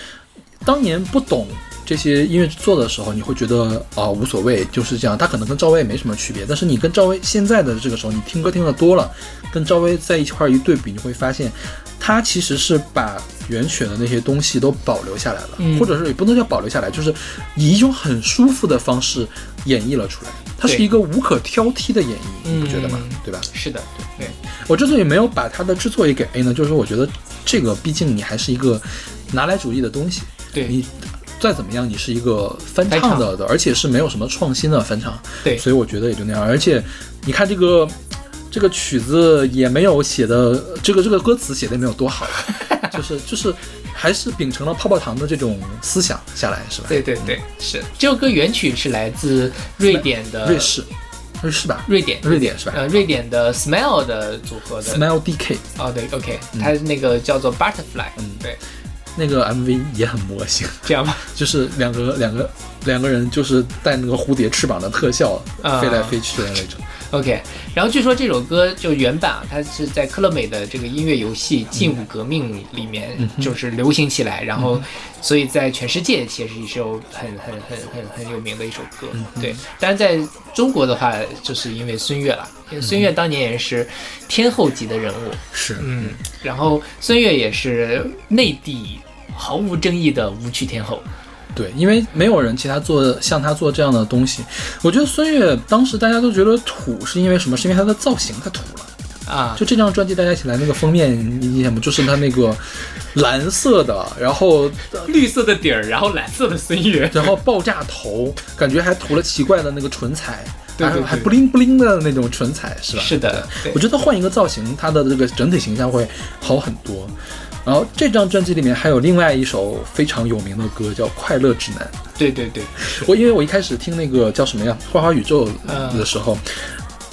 当年不懂。这些音乐制作的时候，你会觉得啊、无所谓，就是这样。他可能跟赵薇没什么区别，但是你跟赵薇现在的这个时候，你听歌听的多了，跟赵薇在一块儿一对比，你会发现，他其实是把原曲的那些东西都保留下来了，嗯或者是也不能叫保留下来，就是以一种很舒服的方式演绎了出来。它是一个无可挑剔的演绎，你不觉得吗？嗯对吧？是的，对我之所以没有把它的制作也给 A 呢，就是说我觉得这个毕竟你还是一个拿来主义的东西，对你再怎么样，你是一个翻唱的的，而且是没有什么创新的翻唱，对。所以我觉得也就那样。而且你看这个这个曲子也没有写的这个这个歌词写的也没有多好，就是就是还是秉承了泡泡糖的这种思想下来，是吧？对对对，是。这首歌原曲是来自瑞典的瑞士，瑞士吧？瑞典瑞典是吧？呃，瑞典的 Smile 的组合的。？Smile DK 哦，对，OK，它那个叫做 Butterfly，嗯。对，那个 MV 也很魔性。这样吧，就是两个两个两个人就是带那个蝴蝶翅膀的特效、啊飞来飞去的那种。OK，然后据说这首歌就原版啊，它是在科乐美的这个音乐游戏《劲舞革命》里面就是流行起来，然后所以在全世界其实是有很很很很很有名的一首歌。对，但是在中国的话，就是因为孙悦了，因为孙悦当年也是天后级的人物，是，嗯，然后孙悦也是内地毫无争议的舞曲天后。对，因为没有人其他做像他做这样的东西。我觉得孙悦当时大家都觉得土，是因为什么？是因为他的造型太土了。啊，就这张专辑，大家一起来那个封面，你印象吗？就是他那个蓝色的，然后绿色的底儿，然后蓝色的孙悦，然后爆炸头，感觉还涂了奇怪的那个唇彩，对对对还还不灵不灵的那种唇彩，是吧？是的，我觉得换一个造型，它的这个整体形象会好很多。然后这张专辑里面还有另外一首非常有名的歌，叫《快乐指南》。对对对，我因为我一开始听那个叫什么呀《花花宇宙》嗯的时候，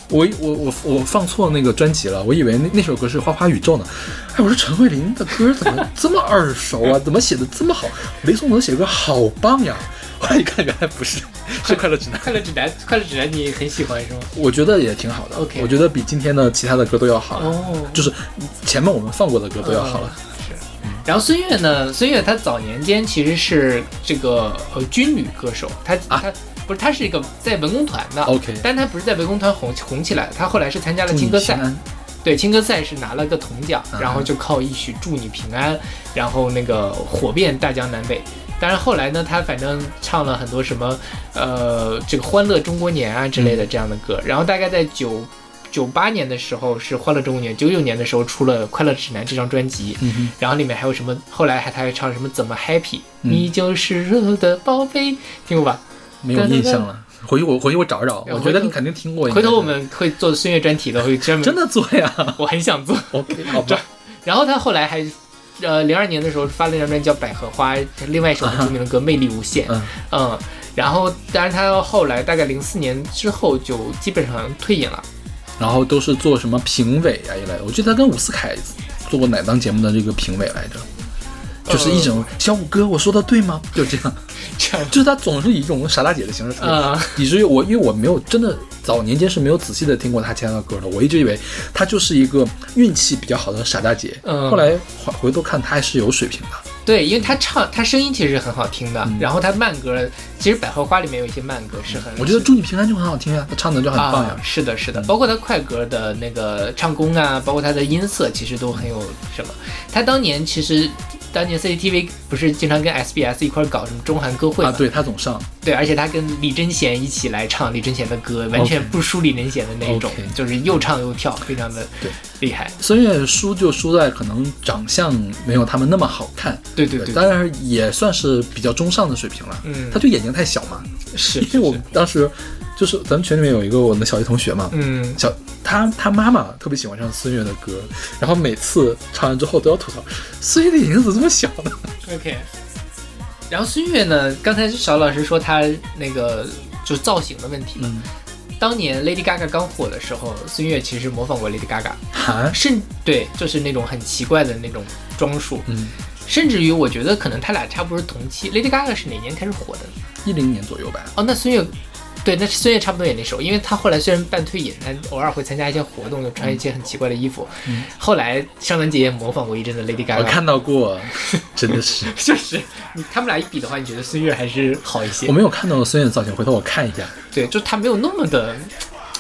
我我我我放错那个专辑了，我以为那那首歌是《花花宇宙》呢。哎，我说陈慧琳的歌怎么这么耳熟啊？怎么写的这么好？雷颂德写歌好棒呀！后来一看，原来不是，是《快乐指南》。快乐指南，快乐指南你很喜欢是吗？我觉得也挺好的 OK 我觉得比今天的其他的歌都要好，哦就是前面我们放过的歌都要好了。是。然后孙悦呢？孙悦他早年间其实是这个呃军旅歌手，他啊他不是他是一个在文工团的 OK 但他不是在文工团红红起来的，他后来是参加了青歌赛。对青歌赛是拿了个铜奖，嗯然后就靠一曲《祝你平安》，然后那个火遍大江南北。当然后来呢，他反正唱了很多什么呃这个《欢乐中国年》啊之类的这样的歌，然后大概在九。九八年的时候是《欢乐中国年》，九九年的时候出了《快乐指南》这张专辑，嗯，然后里面还有什么？后来还他还唱什么怎么 happy，、嗯你就是我的宝贝，听过吧？没有印象了。回去我回去我找找，我觉得你肯定听过。回头我们会做孙悦专题的，会专门真的做呀。我很想做。OK，好吧。然后他后来还，呃，零二年的时候发了一张专辑叫《百合花》，另外一首很著名的歌《魅力无限》。嗯嗯，然后当然他后来大概零四年之后就基本上退隐了。然后都是做什么评委啊一类的，我记得他跟伍思凯做过哪档节目的这个评委来着？就是一种小五哥，我说的对吗？就这样，这 样就是他总是以一种傻大姐的形式出现，啊。以至于我因为我没有真的早年间是没有仔细的听过他其他的歌的，我一直以为他就是一个运气比较好的傻大姐，嗯。后来回回头看他还是有水平的，对，因为他唱他声音其实很好听的，嗯然后他慢歌，其实《百合花》里面有一些慢歌是很，我觉得祝你平安就很好听啊，他唱的就很棒呀啊，，是的，是的，包括他快歌的那个唱功啊，包括他的音色，其实都很有什么。他当年其实，当年 CCTV 不是经常跟 SBS 一块儿搞什么中韩歌会嘛？啊，对他总上，对而且他跟李贞贤一起来唱李贞贤的歌，完全不输李贞贤的那一种就是又唱又跳，非常的对。厉害。孙悦输就输在可能长相没有他们那么好看，对对对，当然也算是比较中上的水平了。嗯。他就眼睛太小嘛，是 因为我当时就是咱们群里面有一个我的小学同学嘛，嗯小他他妈妈特别喜欢唱孙悦的歌，然后每次唱完之后都要吐槽，孙悦的眼睛怎么这么小呢？OK。然后孙悦呢，刚才小老师说他那个就是造型的问题嘛。嗯，当年 Lady Gaga 刚火的时候，孙悦其实模仿过 Lady Gaga，哈，甚对，就是那种很奇怪的那种装束，嗯，甚至于我觉得可能他俩差不多是同期。Lady Gaga 是哪年开始火的？一零年左右吧。哦，那孙悦，对，那孙悦差不多也那时候，因为他后来虽然半退隐，但偶尔会参加一些活动，就穿一些很奇怪的衣服。嗯后来尚雯婕也模仿过一阵子 Lady Gaga，我看到过，真的是，就是你他们俩一比的话，你觉得孙悦还是好一些我？没有看到孙悦的造型，回头我看一下。对，就他没有那么的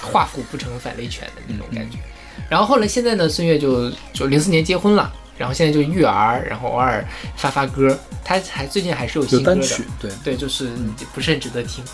画虎不成反类犬的那种感觉。然后后来现在呢，孙悦就就零四年结婚了，然后现在就育儿，然后偶尔发发歌，他还最近还是有有新歌的。单曲，对，对，就是不是很值得听。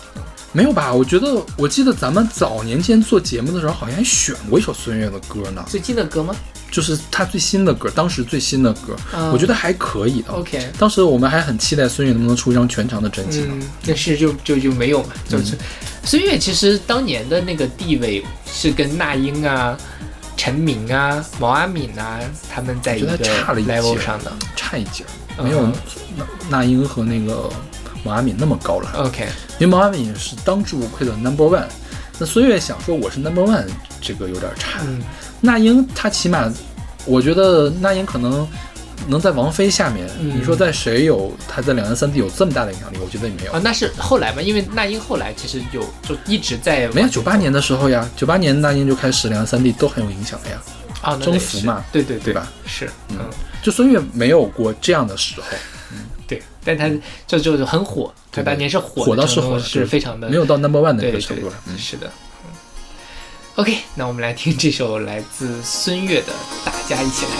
没有吧？我觉得，我记得咱们早年间做节目的时候，好像还选过一首孙悦的歌呢，最近的歌吗就是他最新的歌，当时最新的歌，嗯我觉得还可以的。？OK，当时我们还很期待孙悦能不能出一张全长的专辑呢。嗯，但是就就就没有嘛，嗯就是孙悦其实当年的那个地位是跟那英啊、陈明啊、毛阿敏啊他们在一个 level 上的。差一截儿，嗯没有那那英和那个毛阿敏那么高了。OK，因为毛阿敏是当之无愧的 number one，那孙悦想说我是 number one，这个有点差。嗯，那英她起码，我觉得那英可能能在王菲下面。嗯你说在谁有她在两岸三地有这么大的影响力？我觉得也没有。啊，那是后来嘛，因为那英后来其实有就一直在没有九八年的时候呀，九八年那英就开始两岸三地都很有影响了呀。啊，征服嘛对对对吧？是，嗯，就孙悦没有过这样的时候，对，但他就就是很火，对他当年是火火的程度到是火，是非常的没有到 number one 的对对那个程度了。嗯是的。嗯 OK，那我们来听这首来自孙悦的《大家一起来》。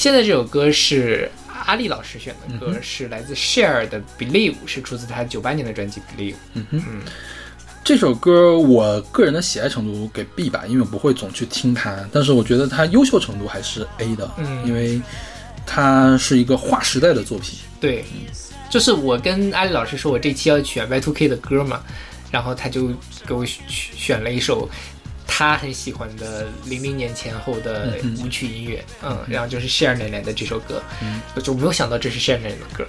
现在这首歌是阿丽老师选的嗯歌，是来自 Share 的《Believe》，是出自他九八年的专辑《Believe》。这首歌我个人的喜爱程度给 B 吧，因为我不会总去听它，但是我觉得它优秀程度还是 A 的，嗯因为它是一个划时代的作品。对，就是我跟阿丽老师说，我这期要选 Y2K 的歌嘛，然后他就给我选选了一首他很喜欢的零零年前后的舞曲音乐，嗯，然后就是 Share 奶奶的这首歌，嗯。就没有想到这是 Share 奶奶的歌。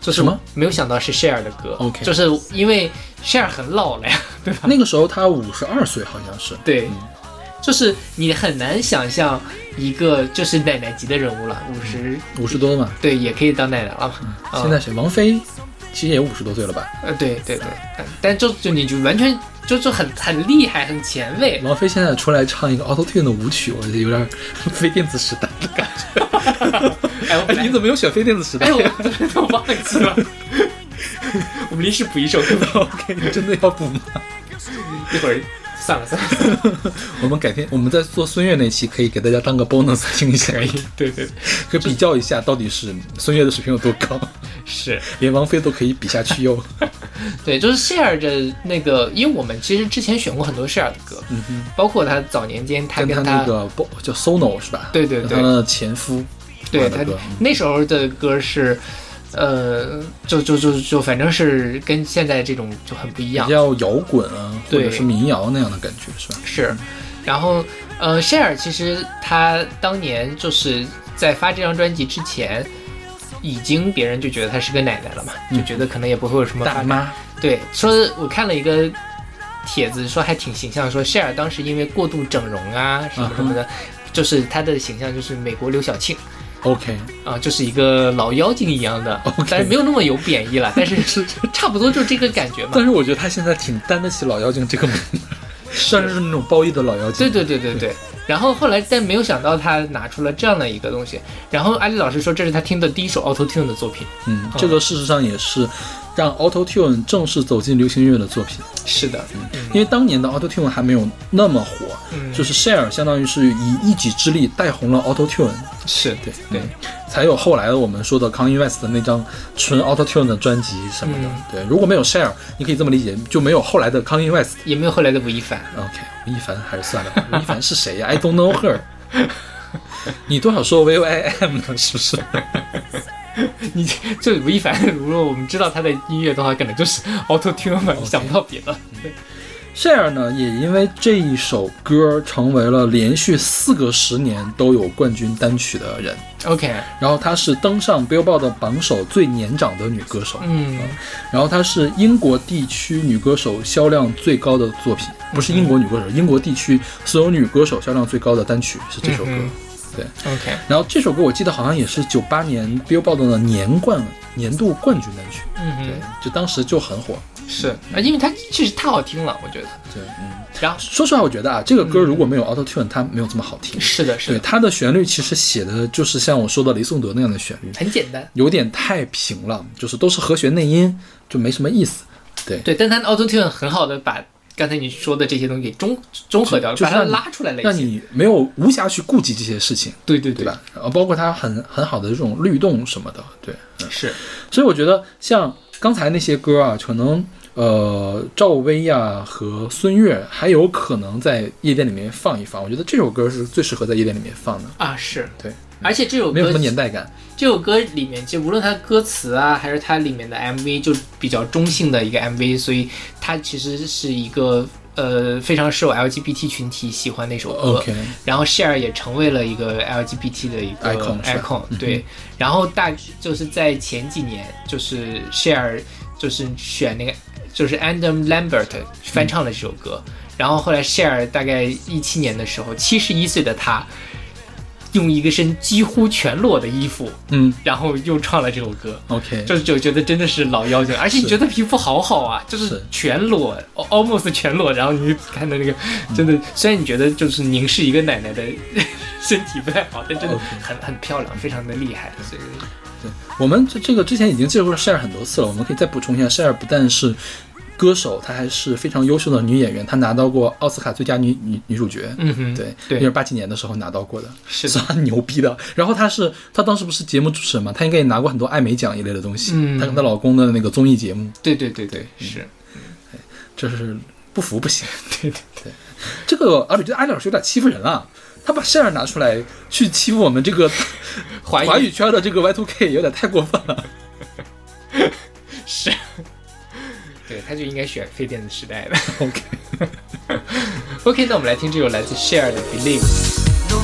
就是什么？没有想到是 Share 的歌 OK 就是因为 Share 很老了呀，对吧？那个时候他五十二岁，好像是。对，就是你很难想象一个就是奶奶级的人物了，五十五十多嘛，对也可以当奶奶了现在谁？王菲其实也五十多岁了吧？呃，对对对，嗯但就就你就完全就就很很厉害，很前卫。王菲现在出来唱一个 Auto Tune 的舞曲，我觉得有点非 电子时代的感觉。哎，你怎么又选非电子时代哎，我忘记了。我们临时补一首歌吧，？OK，你真的要补吗？一会儿算了算了，我们改天我们在做孙悦那期，可以给大家当个 bonus 听一下，可以，对对对，可以比较一下到底是孙悦的水平有多高，是。连王菲都可以比下去哟。对，就是 Share 的那个，因为我们其实之前选过很多 Share 的歌，嗯哼，包括他早年间他跟跟他那个不叫 Sono 是吧？对对对。跟他的前夫对他那时候的歌是，呃，就就就就反正是跟现在这种就很不一样比。较摇滚啊，或者是民谣那样的感觉是吧？是，然后呃，Share 其实他当年就是在发这张专辑之前。已经别人就觉得他是个奶奶了嘛，就觉得可能也不会有什么。大妈，对，说我看了一个帖子，说还挺形象，说 Share 当时因为过度整容啊什么什么的，就是他的形象就是美国刘晓庆 OK，啊、就是一个老妖精一样的但是没有那么有贬义了，但是是差不多就这个感觉嘛。但是我觉得他现在挺担得起老妖精这个名字，算是那种褒义的老妖精。对对对对对。然后后来，但没有想到他拿出了这样的一个东西。然后阿丽老师说，这是他听的第一首 Auto Tune 的作品。嗯，这个事实上也是让 Auto Tune 正式走进流行音乐的作品，是的，因为当年的 Auto Tune 还没有那么火，嗯就是 Share 相当于是以一己之力带红了 Auto Tune，是对对嗯才有后来的我们说的 Kanye West 的那张纯 Auto Tune 的专辑什么的。嗯对，如果没有 Share，你可以这么理解，就没有后来的 Kanye West。也没有后来的吴亦凡。OK，吴亦凡还是算了吧，吴亦凡是谁呀？I don't know her。你多少说 V O I M 呢？是不是？你这吴亦凡，如果我们知道他的音乐的话，可能就是 Auto Tune 嘛，你想不到别的。对 Share 呢，也因为这一首歌成为了连续四个十年都有冠军单曲的人。OK，然后她是登上 Billboard 的榜首最年长的女歌手。嗯，然后她是英国地区女歌手销量最高的作品，不是英国女歌手，英国地区所有女歌手销量最高的单曲是这首歌。嗯对，OK，然后这首歌我记得好像也是九八年 Billboard 的年冠年度冠军单曲。嗯对，，就当时就很火。是啊，因为它确实太好听了，我觉得。对，嗯。然后说实话，我觉得啊，这个歌如果没有 Auto Tune，它没有这么好听。是的，是对的，它的旋律其实写的就是像我说的雷颂德那样的旋律，很简单。有点太平了，就是都是和弦内音，就没什么意思。对，对，但它的 Auto Tune 很好的把刚才你说的这些东西给中中和掉了，把它拉出来。让你没有无暇去顾及这些事情，对对对吧？？呃包括它很很好的这种律动什么的，对。嗯是，所以我觉得像刚才那些歌啊，可能呃赵薇呀、和孙悦还有可能在夜店里面放一放。我觉得这首歌是最适合在夜店里面放的，啊，是。对，而且这首歌没有什么年代感。这首歌里面，就无论它歌词啊，还是它里面的 MV，就比较中性的一个 MV，所以它其实是一个呃非常受 LGBT 群体喜欢的一首歌。然后 Share 也成为了一个 LGBT 的一个 Icon，icon，对。然后大就是在前几年，就是 Share 就是选那个就是 Adam Lambert 翻唱了这首歌，然后后来 Share 大概一七年的时候，七十一岁的他。用一个身几乎全裸的衣服，嗯。然后又唱了这首歌，，OK，就就觉得真的是老妖精，而且你觉得皮肤好好啊，就是是全裸，al-，almost 全裸，然后你看到那个，真的，虽然你觉得就是凝视一个奶奶的 身体不太好，但真的很很漂亮，非常的厉害，所以。我们这这个之前已经介绍过 Share 很多次了，我们可以再补充一下，Share 不但是歌手，她还是非常优秀的女演员，她拿到过奥斯卡最佳女女女主角。嗯哼，对，对那是八几年的时候拿到过的，是的算牛逼的。然后她是她当时不是节目主持人嘛，她应该也拿过很多艾美奖一类的东西。嗯她跟她老公的那个综艺节目，对对对对，是，这是不服不行。对对对，这个而且觉得艾丽老师有点欺负人了，他把 Share 拿出来去欺负我们这个华语华语圈的这个 Y2K，有点太过分了。是，对，他就应该选非电子时代的。OK，OK，那我们来听这首来自 Share 的 Believe。No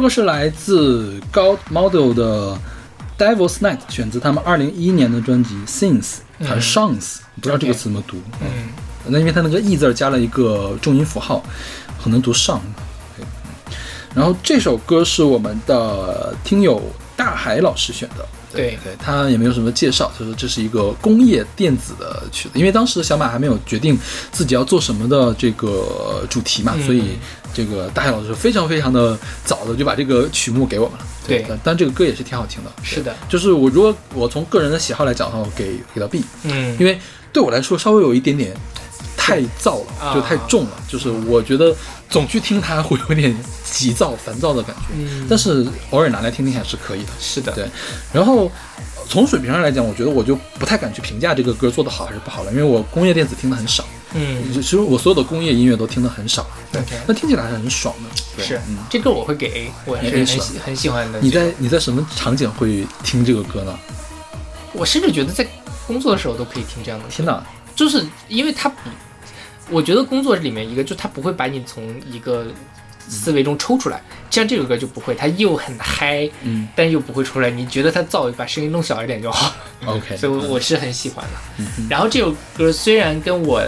好，这首歌是来自 God Model 的 Devil's Night，选自他们二零一一年的专辑 Sins 还是 Shines，、不知道这个词怎么读。嗯，那因为它那个 e 字加了一个重音符号，可能读上。对然后这首歌是我们的听友大海老师选的。对。对，他也没有什么介绍，就说这是一个工业电子的曲子，因为当时小马还没有决定自己要做什么的这个主题嘛，嗯。所以这个大海老师非常非常的早的就把这个曲目给我们了。对。但但这个歌也是挺好听的。是的，就是我如果我从个人的喜好来讲的话，我给给到 B，嗯，因为对我来说稍微有一点点太太燥了，啊。就太重了，就是我觉得总去听它会有点急躁、烦躁的感觉。嗯。但是偶尔拿来听听还是可以的。是的，对，然后呃从水平上来讲，我觉得我就不太敢去评价这个歌做得好还是不好了，因为我工业电子听的很少，嗯，其实我所有的工业音乐都听得很少，对那听起来还是很爽的。对。是。嗯，这歌我会给 A，我很喜很喜欢的。你在你在什么场景会听这个歌呢？我甚至觉得在工作的时候都可以听这样的歌，天哪，就是因为它不，我觉得工作里面一个就他不会把你从一个思维中抽出来，像这首歌就不会，他又很嗨，嗯但又不会出来，你觉得他噪把声音弄小一点就好了，，OK，所以我我是很喜欢的。嗯哼然后这首歌虽然跟我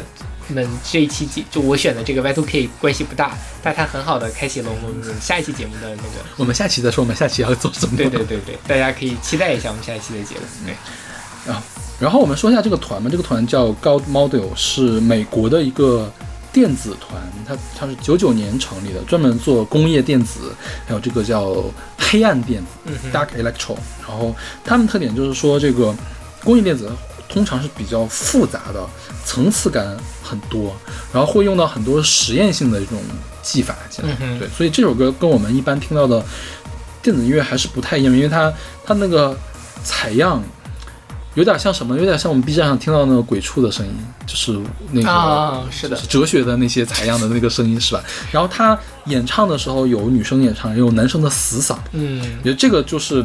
们这一期节就我选的这个 Y2K 关系不大，但它很好的开启了我们下一期节目的那个。我们下期再说，我们下期要做什么？对对对对，大家可以期待一下我们下一期的节目。对，然后我们说一下这个团吧，这个团叫 God Model，是美国的一个电子团，它它是九九年成立的，专门做工业电子，还有这个叫黑暗电子嗯 （Dark Electro）。然后他们特点就是说，这个工业电子通常是比较复杂的，层次感很多，然后会用到很多实验性的这种技法进来。嗯对，所以这首歌跟我们一般听到的电子音乐还是不太一样，因为它它那个采样。有点像什么？有点像我们 B 站上听到那个鬼畜的声音，就是那个、啊是的是哲学的那些采样的那个声音，是吧？然后他演唱的时候有女生演唱，也有男生的死嗓，嗯我觉得这个就是，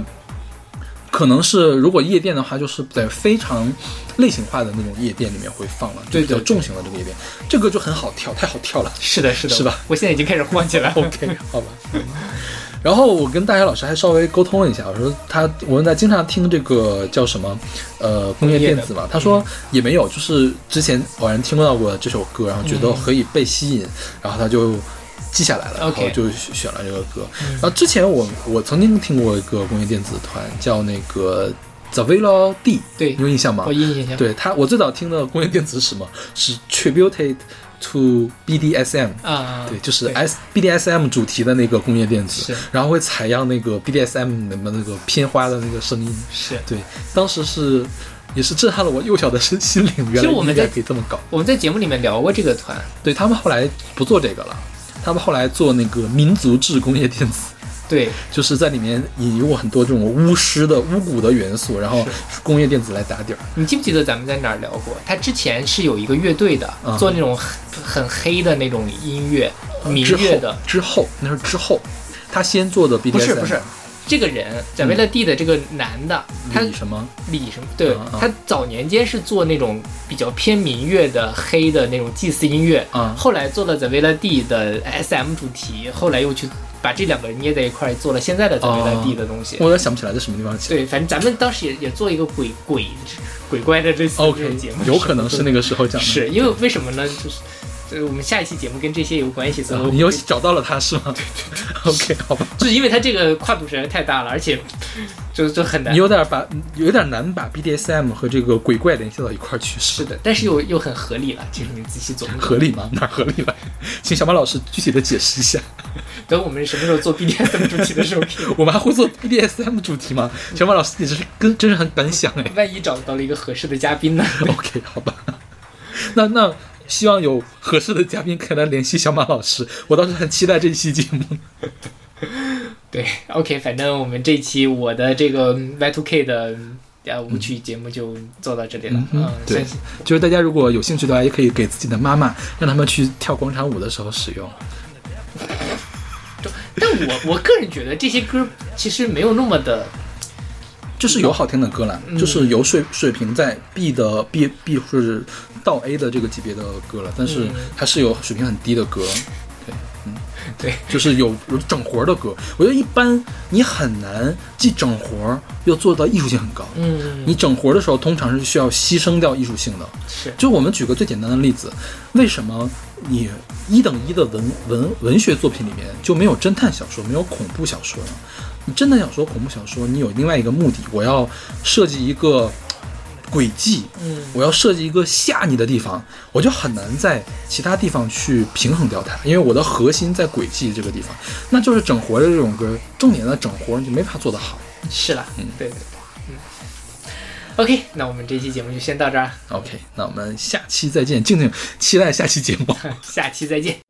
可能是如果夜店的话，就是在非常类型化的那种夜店里面会放了，对比较重型的这个夜店，这个就很好跳，太好跳了。是的，是的，是吧？我现在已经开始晃起来了。OK，好吧。然后我跟大学老师还稍微沟通了一下，我说他我问他经常听这个叫什么，呃，工业电子嘛，他说也没有，就是之前偶然听到过这首歌，然后觉得可以被吸引，然后他就记下来了，然后就选了这个歌。然后之前我我曾经听过一个工业电子团叫那个 The v e l o D，对你有印象吗？我印象对他，我最早听的工业电子是什么？是 Tributed to BDSM。啊，对，就是 S BDSM 主题的那个工业电子，然后会采样那个 BDSM 里面那个片花的那个声音。是对，当时是也是震撼了我幼小的身心灵，原来我们在可以这么搞。我们在节目里面聊过这个团，对他们后来不做这个了，他们后来做那个民族制工业电子。对，就是在里面引入很多这种巫师的巫蛊的元素，然后工业电子来打底儿。你记不记得咱们在哪儿聊过？他之前是有一个乐队的，嗯做那种很很黑的那种音乐，民乐的。之后那是之后，他先做的不是不是，这个人贾维勒蒂的这个男的，他李什么？李什么？对他早年间是做那种比较偏民乐的黑的那种祭祀音乐，啊后来做了 The Villa D 的 SM 主题，后来又去把这两个捏在一块儿，做了现在的 The Villa D 的东西。我有点想不起来在什么地方起。对，反正咱们当时也也做一个鬼鬼鬼怪的这 OK，种节目，有可能是那个时候讲的。是因为为什么呢？就是。就是我们下一期节目跟这些有关系，所以你又找到了他是吗？对 对对。OK，好吧。就是因为他这个跨度实在太大了，而且就就很难你。有点把有点难把 BDSM 和这个鬼怪联系到一块儿去，是是的，但是又又很合理了。其实你仔细琢磨，合理吗？哪儿合理了？请小马老师具体的解释一下。等我们什么时候做 BDSM 主题的时候，我们还会做 BDSM 主题吗？小马老师，你这是跟真是很敢想哎。万一找到了一个合适的嘉宾呢？OK，好吧。那那希望有合适的嘉宾可以来联系小马老师，我倒是很期待这一期节目。对，OK，反正我们这期我的这个 Y2K 的呃舞曲节目就做到这里了。嗯嗯，对就是大家如果有兴趣的话，也可以给自己的妈妈，让他们去跳广场舞的时候使用。但我我个人觉得这些歌其实没有那么的，就是有好听的歌啦，嗯就是有水水平在 B 的 B B 或者到 A 的这个级别的歌了，但是嗯还是有水平很低的歌。对，嗯，对，就是有有整活的歌。我觉得一般你很难既整活又做到艺术性很高。嗯，你整活的时候，通常是需要牺牲掉艺术性的。是就我们举个最简单的例子，为什么你一等一的文文文学作品里面就没有侦探小说，没有恐怖小说呢？你真的想说、恐怖小说，你有另外一个目的，我要设计一个轨迹，嗯我要设计一个吓你的地方，我就很难在其他地方去平衡掉它，因为我的核心在轨迹这个地方，那就是整活的这种歌，重点的整活你就没法做得好。是啦，嗯，对对对，嗯。OK，那我们这期节目就先到这儿，OK，那我们下期再见，静静期待下期节目。下期再见。